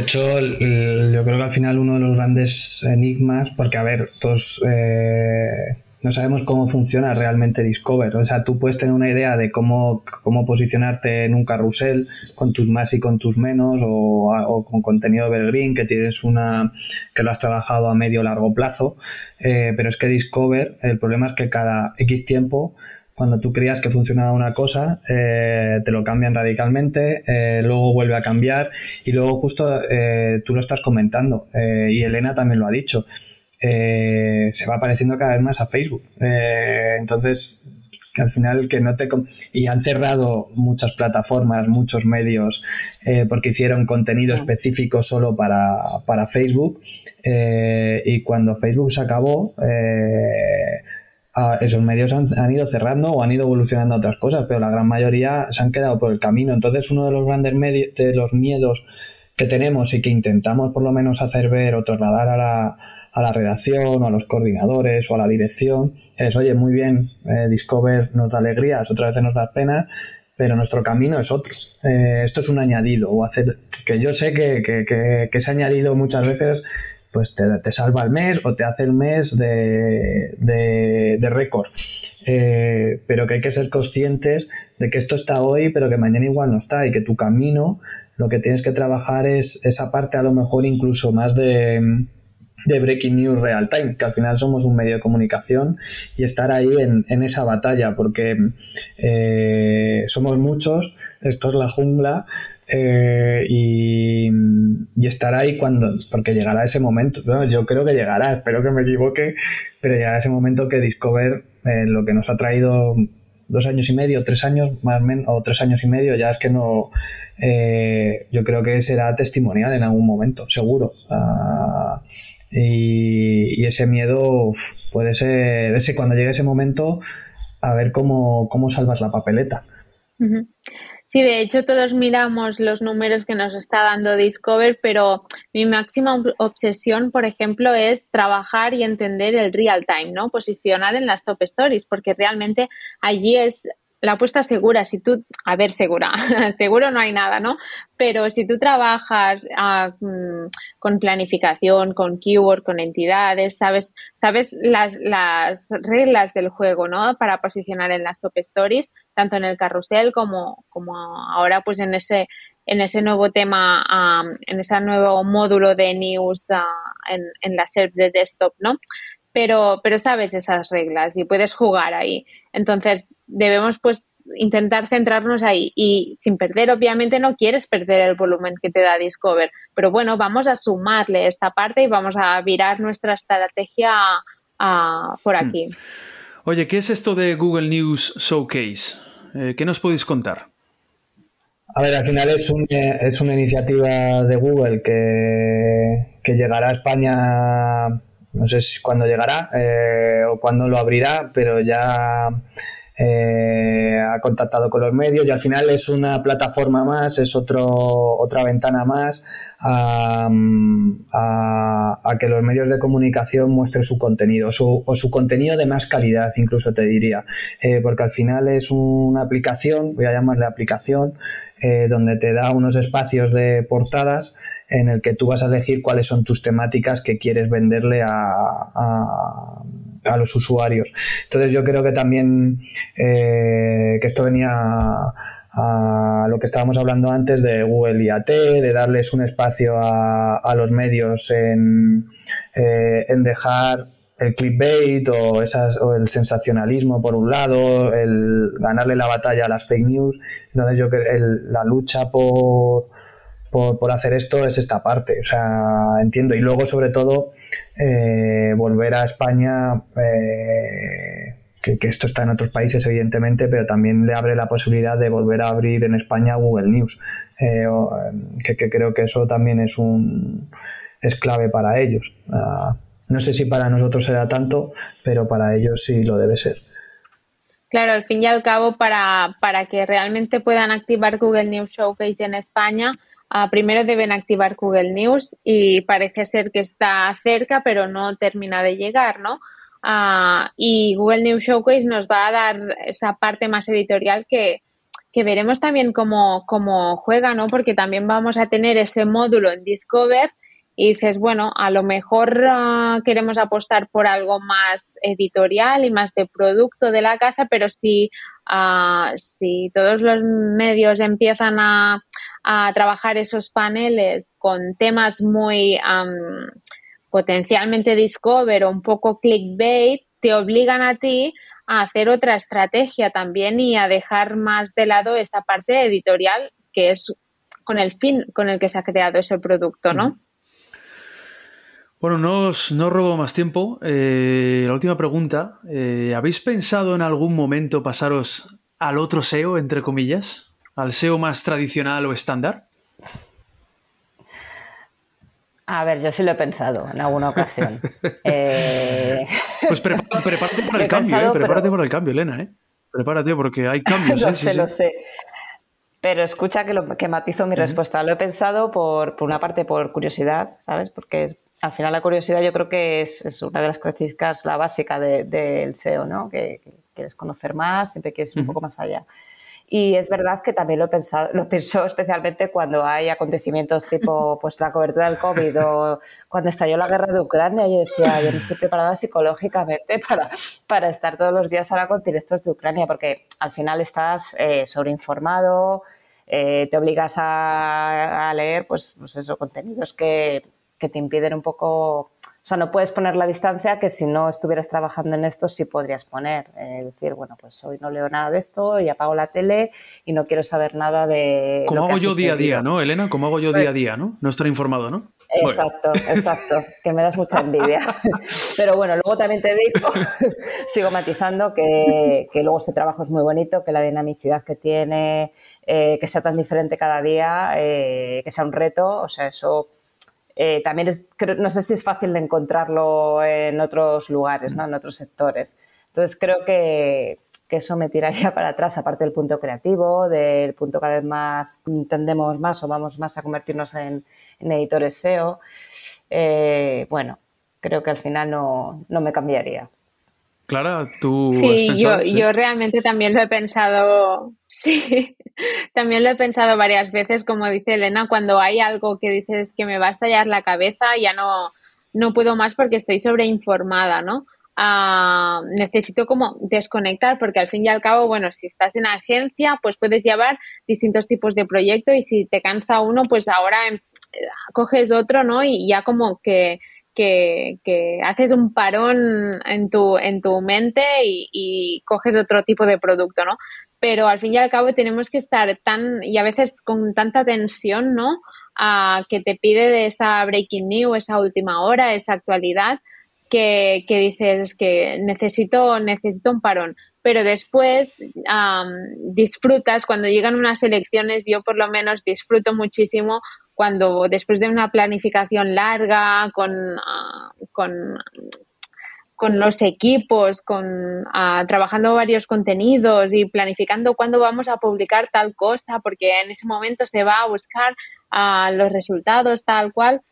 Hecho, el, yo creo que al final uno de los grandes enigmas, porque a ver, todos, eh, no sabemos cómo funciona realmente Discover. O sea, tú puedes tener una idea de cómo, cómo posicionarte en un carrusel con tus más y con tus menos o, con contenido evergreen que tienes una que lo has trabajado a medio largo plazo. Eh, pero es que Discover, el problema es que cada X tiempo cuando tú creías que funcionaba una cosa, eh, te lo cambian radicalmente, eh, luego vuelve a cambiar y luego justo tú lo estás comentando y Elena también lo ha dicho eh, se va pareciendo cada vez más a Facebook. Eh, entonces, al final que no te... Y han cerrado muchas plataformas, muchos medios, eh, porque hicieron contenido específico solo para, para Facebook. y cuando Facebook se acabó, esos medios han, han, ido cerrando o han ido evolucionando a otras cosas, pero la gran mayoría se han quedado por el camino. Entonces, uno de los grandes medios, de los miedos que tenemos y que intentamos por lo menos hacer ver o trasladar a la, a la redacción o a los coordinadores o a la dirección es, oye, muy bien, eh, Discover nos da alegrías, otras veces nos da pena, pero nuestro camino es otro. Eh, esto es un añadido, o hacer, que yo sé que, que, que, añadido muchas veces pues te, te, salva el mes o te hace el mes de, de, récord. Eh, pero que hay que ser conscientes de que esto está hoy, pero que mañana igual no está y que tu camino lo que tienes que trabajar es esa parte a lo mejor incluso más de, de Breaking News Real Time, que al final somos un medio de comunicación y estar ahí en, esa batalla, porque eh, somos muchos, esto es la jungla. Eh, y, estar ahí cuando, porque llegará ese momento, yo creo que llegará, espero que me equivoque, pero llegará ese momento que Discover, eh, lo que nos ha traído dos años y medio, tres años, más o menos, o tres años y medio, ya es que no, yo creo que será testimonial en algún momento, seguro. Ah, y, ese miedo puede ser, cuando llegue ese momento, a ver cómo, cómo salvas la papeleta. Sí, de hecho todos miramos los números que nos está dando Discover, pero mi máxima obsesión, por ejemplo, es trabajar y entender el real time, ¿no? Posicionar en las top stories, porque realmente allí es la apuesta segura, si tú, a ver, segura, seguro no hay nada, ¿no? Pero si tú trabajas mm, con planificación, con keyword, con entidades, sabes, sabes las, las reglas del juego, ¿no? Para posicionar en las top stories, tanto en el carrusel como, como ahora pues en ese, en ese nuevo tema, ah, en ese nuevo módulo de news ah, en, en la SERP de desktop, ¿no? Pero, pero sabes esas reglas y puedes jugar ahí. Entonces, debemos pues intentar centrarnos ahí y sin perder, obviamente no quieres perder el volumen que te da Discover, pero bueno, vamos a sumarle esta parte y vamos a virar nuestra estrategia por hmm. aquí. Oye, ¿qué es esto de Google News Showcase? Eh, ¿Qué nos podéis contar? A ver, al final es, es una iniciativa de Google que, que llegará a España no sé si cuándo llegará eh, o cuándo lo abrirá, pero ya eh, ha contactado con los medios y al final es una plataforma más, es otro, otra ventana más a, que los medios de comunicación muestren su contenido o su contenido de más calidad, incluso te diría, eh, porque al final es una aplicación, voy a llamarle aplicación, donde te da unos espacios de portadas en el que tú vas a elegir cuáles son tus temáticas que quieres venderle a, a, los usuarios. Entonces yo creo que también eh, que esto venía a, lo que estábamos hablando antes de Google IAT, de darles un espacio a, los medios en, eh, en dejar el clickbait o, esas, o el sensacionalismo por un lado, el ganarle la batalla a las fake news. Entonces yo creo que la lucha por, por, hacer esto es esta parte. O sea, entiendo. Y luego, sobre todo, eh, volver a España, eh, que, esto está en otros países, evidentemente, pero también le abre la posibilidad de volver a abrir en España Google News. Eh, que, creo que eso también es un es clave para ellos. Ah, no sé si para nosotros será tanto, pero para ellos sí lo debe ser. Claro, al fin y al cabo, para, para que realmente puedan activar Google News Showcase en España, Ah, primero deben activar Google News y parece ser que está cerca, pero no termina de llegar, ¿no? Ah, y Google News Showcase nos va a dar esa parte más editorial que, veremos también cómo, cómo juega, ¿no? Porque también vamos a tener ese módulo en Discover y dices, bueno, a lo mejor ah, queremos apostar por algo más editorial y más de producto de la casa, pero si, si todos los medios empiezan a, trabajar esos paneles con temas muy potencialmente discover o un poco clickbait, te obligan a ti a hacer otra estrategia también y a dejar más de lado esa parte editorial que es con el fin con el que se ha creado ese producto, ¿no? Bueno, no os, no robo más tiempo. Eh, la última pregunta. Eh, ¿Habéis pensado en algún momento pasaros al otro SEO, entre comillas? ¿Al SEO más tradicional o estándar? A ver, yo sí lo he pensado en alguna ocasión. Eh, pues prepárate, por el cambio, prepárate por el cambio, Elena. ¿eh? Prepárate porque hay cambios. lo sé, lo sé. Pero escucha que, lo, que matizo mi respuesta. Lo he pensado por, por, una parte por curiosidad, ¿sabes? Porque al final la curiosidad yo creo que es, una de las características, la básica del SEO, ¿no? Que, quieres conocer más, siempre quieres ir un poco más allá. Y es verdad que también lo he pensado, lo pienso especialmente cuando hay acontecimientos tipo pues la cobertura del COVID o cuando estalló la guerra de Ucrania. Yo decía, yo no estoy preparada psicológicamente para, para estar todos los días ahora con directos de Ucrania, porque al final estás eh, sobreinformado, eh, te obligas a, leer pues, pues eso, contenidos que que te impiden un poco, sea, no puedes poner la distancia que si no estuvieras trabajando en esto sí podrías poner. Es decir, bueno, pues hoy no leo nada de esto y apago la tele y no quiero saber nada de... Como hago yo día a día, ¿no, Elena? Como hago yo día a día, ¿no? No estar informado, ¿no? Exacto, exacto, que me das mucha envidia. Pero bueno, luego también te digo, sigo matizando que, que, luego este trabajo es muy bonito, que la dinamicidad que tiene, eh, que sea tan diferente cada día, eh, que sea un reto, o sea, eso eh, también es, no sé si es fácil de encontrarlo en otros lugares, ¿no? en otros sectores. Entonces creo que, eso me tiraría para atrás, aparte del punto creativo, del punto cada vez más entendemos más o vamos más a convertirnos en, editores SEO. Eh, bueno, creo que al final no, no me cambiaría. Clara, tú. Sí, yo, yo realmente también lo he pensado. Sí, también lo he pensado varias veces, como dice Elena, cuando hay algo que dices que me va a estallar la cabeza, ya no, no puedo más porque estoy sobreinformada, ¿no? Ah, necesito como desconectar porque al fin y al cabo, bueno, si estás en agencia, pues puedes llevar distintos tipos de proyecto y si te cansa uno, pues ahora em, coges otro, ¿no? Y ya como que que, haces un parón en tu, en tu mente y, coges otro tipo de producto, ¿no? Pero al fin y al cabo tenemos que estar tan, y a veces con tanta tensión, ¿no? A que te pide de esa breaking news, esa última hora, esa actualidad, que, dices que necesito, necesito un parón. Pero después disfrutas, cuando llegan unas elecciones, yo por lo menos disfruto muchísimo cuando después de una planificación larga con, ah, con, los equipos, con ah, trabajando varios contenidos y planificando cuándo vamos a publicar tal cosa, porque en ese momento se va a buscar ah, los resultados tal cual,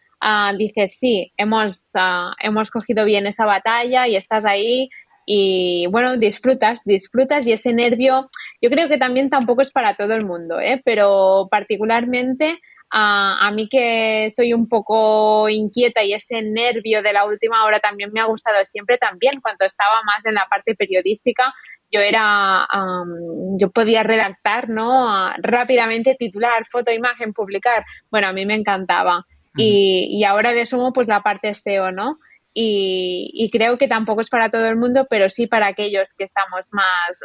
dices, sí, hemos, hemos cogido bien esa batalla y estás ahí y bueno, disfrutas, disfrutas y ese nervio, yo creo que también tampoco es para todo el mundo, ¿eh? pero particularmente a, mí que soy un poco inquieta y ese nervio de la última hora también me ha gustado siempre también. Cuando estaba más en la parte periodística yo era yo podía redactar no rápidamente titular foto imagen publicar. Bueno a mí me encantaba. Y, ahora le sumo pues la parte SEO no y, creo que tampoco es para todo el mundo pero sí para aquellos que estamos más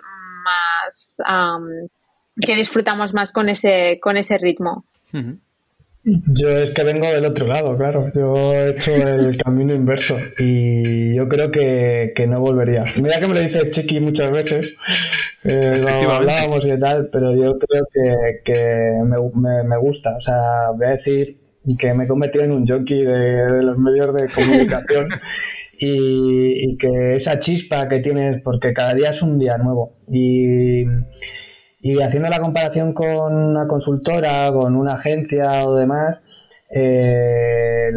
más que disfrutamos más con ese con ese ritmo yo es que vengo del otro lado, claro. Yo he hecho el camino inverso y yo creo que, no volvería. Mira que me lo dice Chiqui muchas veces, eh, lo hablábamos y tal, pero yo creo que, me, gusta. O sea, voy a decir que me he convertido en un jockey de, los medios de comunicación y, y, que esa chispa que tienes, porque cada día es un día nuevo. Y y haciendo la comparación con una consultora, con una agencia o demás, eh,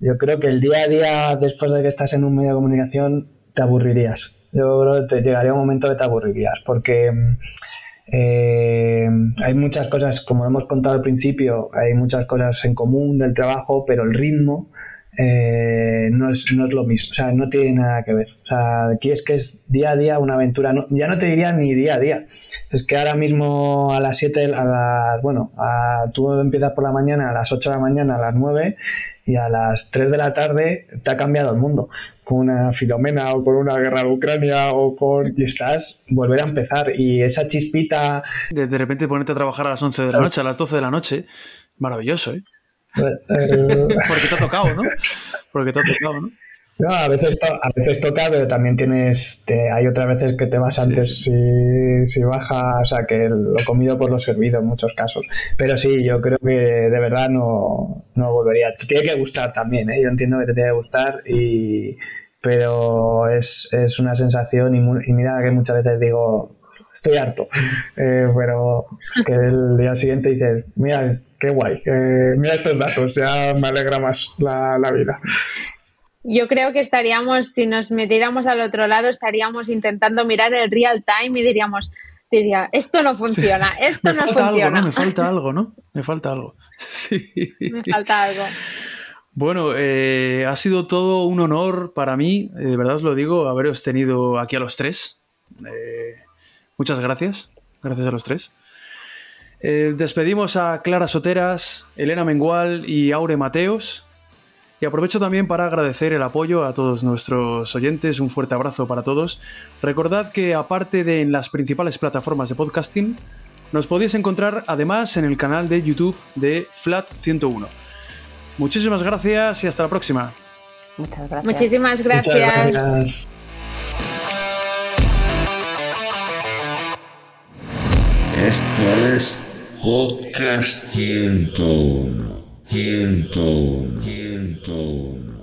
yo creo que el día a día, después de que estás en un medio de comunicación, te aburrirías. Yo creo que te llegaría un momento que te aburrirías, porque eh, hay muchas cosas, como hemos contado al principio, hay muchas cosas en común del trabajo, pero el ritmo eh, no, es, no es lo mismo, o sea, no tiene nada que ver. O sea, aquí es que es día a día una aventura, ya no te diría ni día a día, es que ahora mismo a las 7, a las, bueno, a, tú empiezas por la mañana a las 8 de la mañana, a las 9 y a las 3 de la tarde te ha cambiado el mundo. Con una filomena o con una guerra de Ucrania o con... y estás, volver a empezar. Y esa chispita... De, de repente ponerte a trabajar a las 11 de la noche, a las 12 de la noche, maravilloso, ¿eh? Porque te ha tocado, ¿no? Porque te ha tocado, ¿no? No, a veces, a veces toca, pero también tienes. hay otras veces que te vas antes Si, si, baja, o sea, que lo comido por lo servido en muchos casos. Pero sí, yo creo que de verdad no, no volvería. Te tiene que gustar también, ¿eh? Yo entiendo que te tiene que gustar, y, pero es, es una sensación. Y, y mira que muchas veces digo, estoy harto. Eh, pero que el día siguiente dices, mira, qué guay, eh, mira estos datos, ya me alegra más la, la vida. Yo creo que estaríamos, si nos metiéramos al otro lado, estaríamos intentando mirar el real time y diríamos, diría, esto no funciona, esto no funciona. Algo, ¿no? Me falta algo, ¿no? Me falta algo. Sí. Me falta algo. Bueno, eh, ha sido todo un honor para mí, eh, de verdad os lo digo, haberos tenido aquí a los tres. Eh, muchas gracias, gracias a los tres. Despedimos a Clara Soteras, Elena Mengual y Aure Mateos. Y aprovecho también para agradecer el apoyo a todos nuestros oyentes, un fuerte abrazo para todos. Recordad que aparte de en las principales plataformas de podcasting, nos podéis encontrar además en el canal de YouTube de Flat 101. Muchísimas gracias y hasta la próxima. Muchas gracias. Muchísimas gracias. Muchas gracias. Esto es Podcast 101. 101. 101.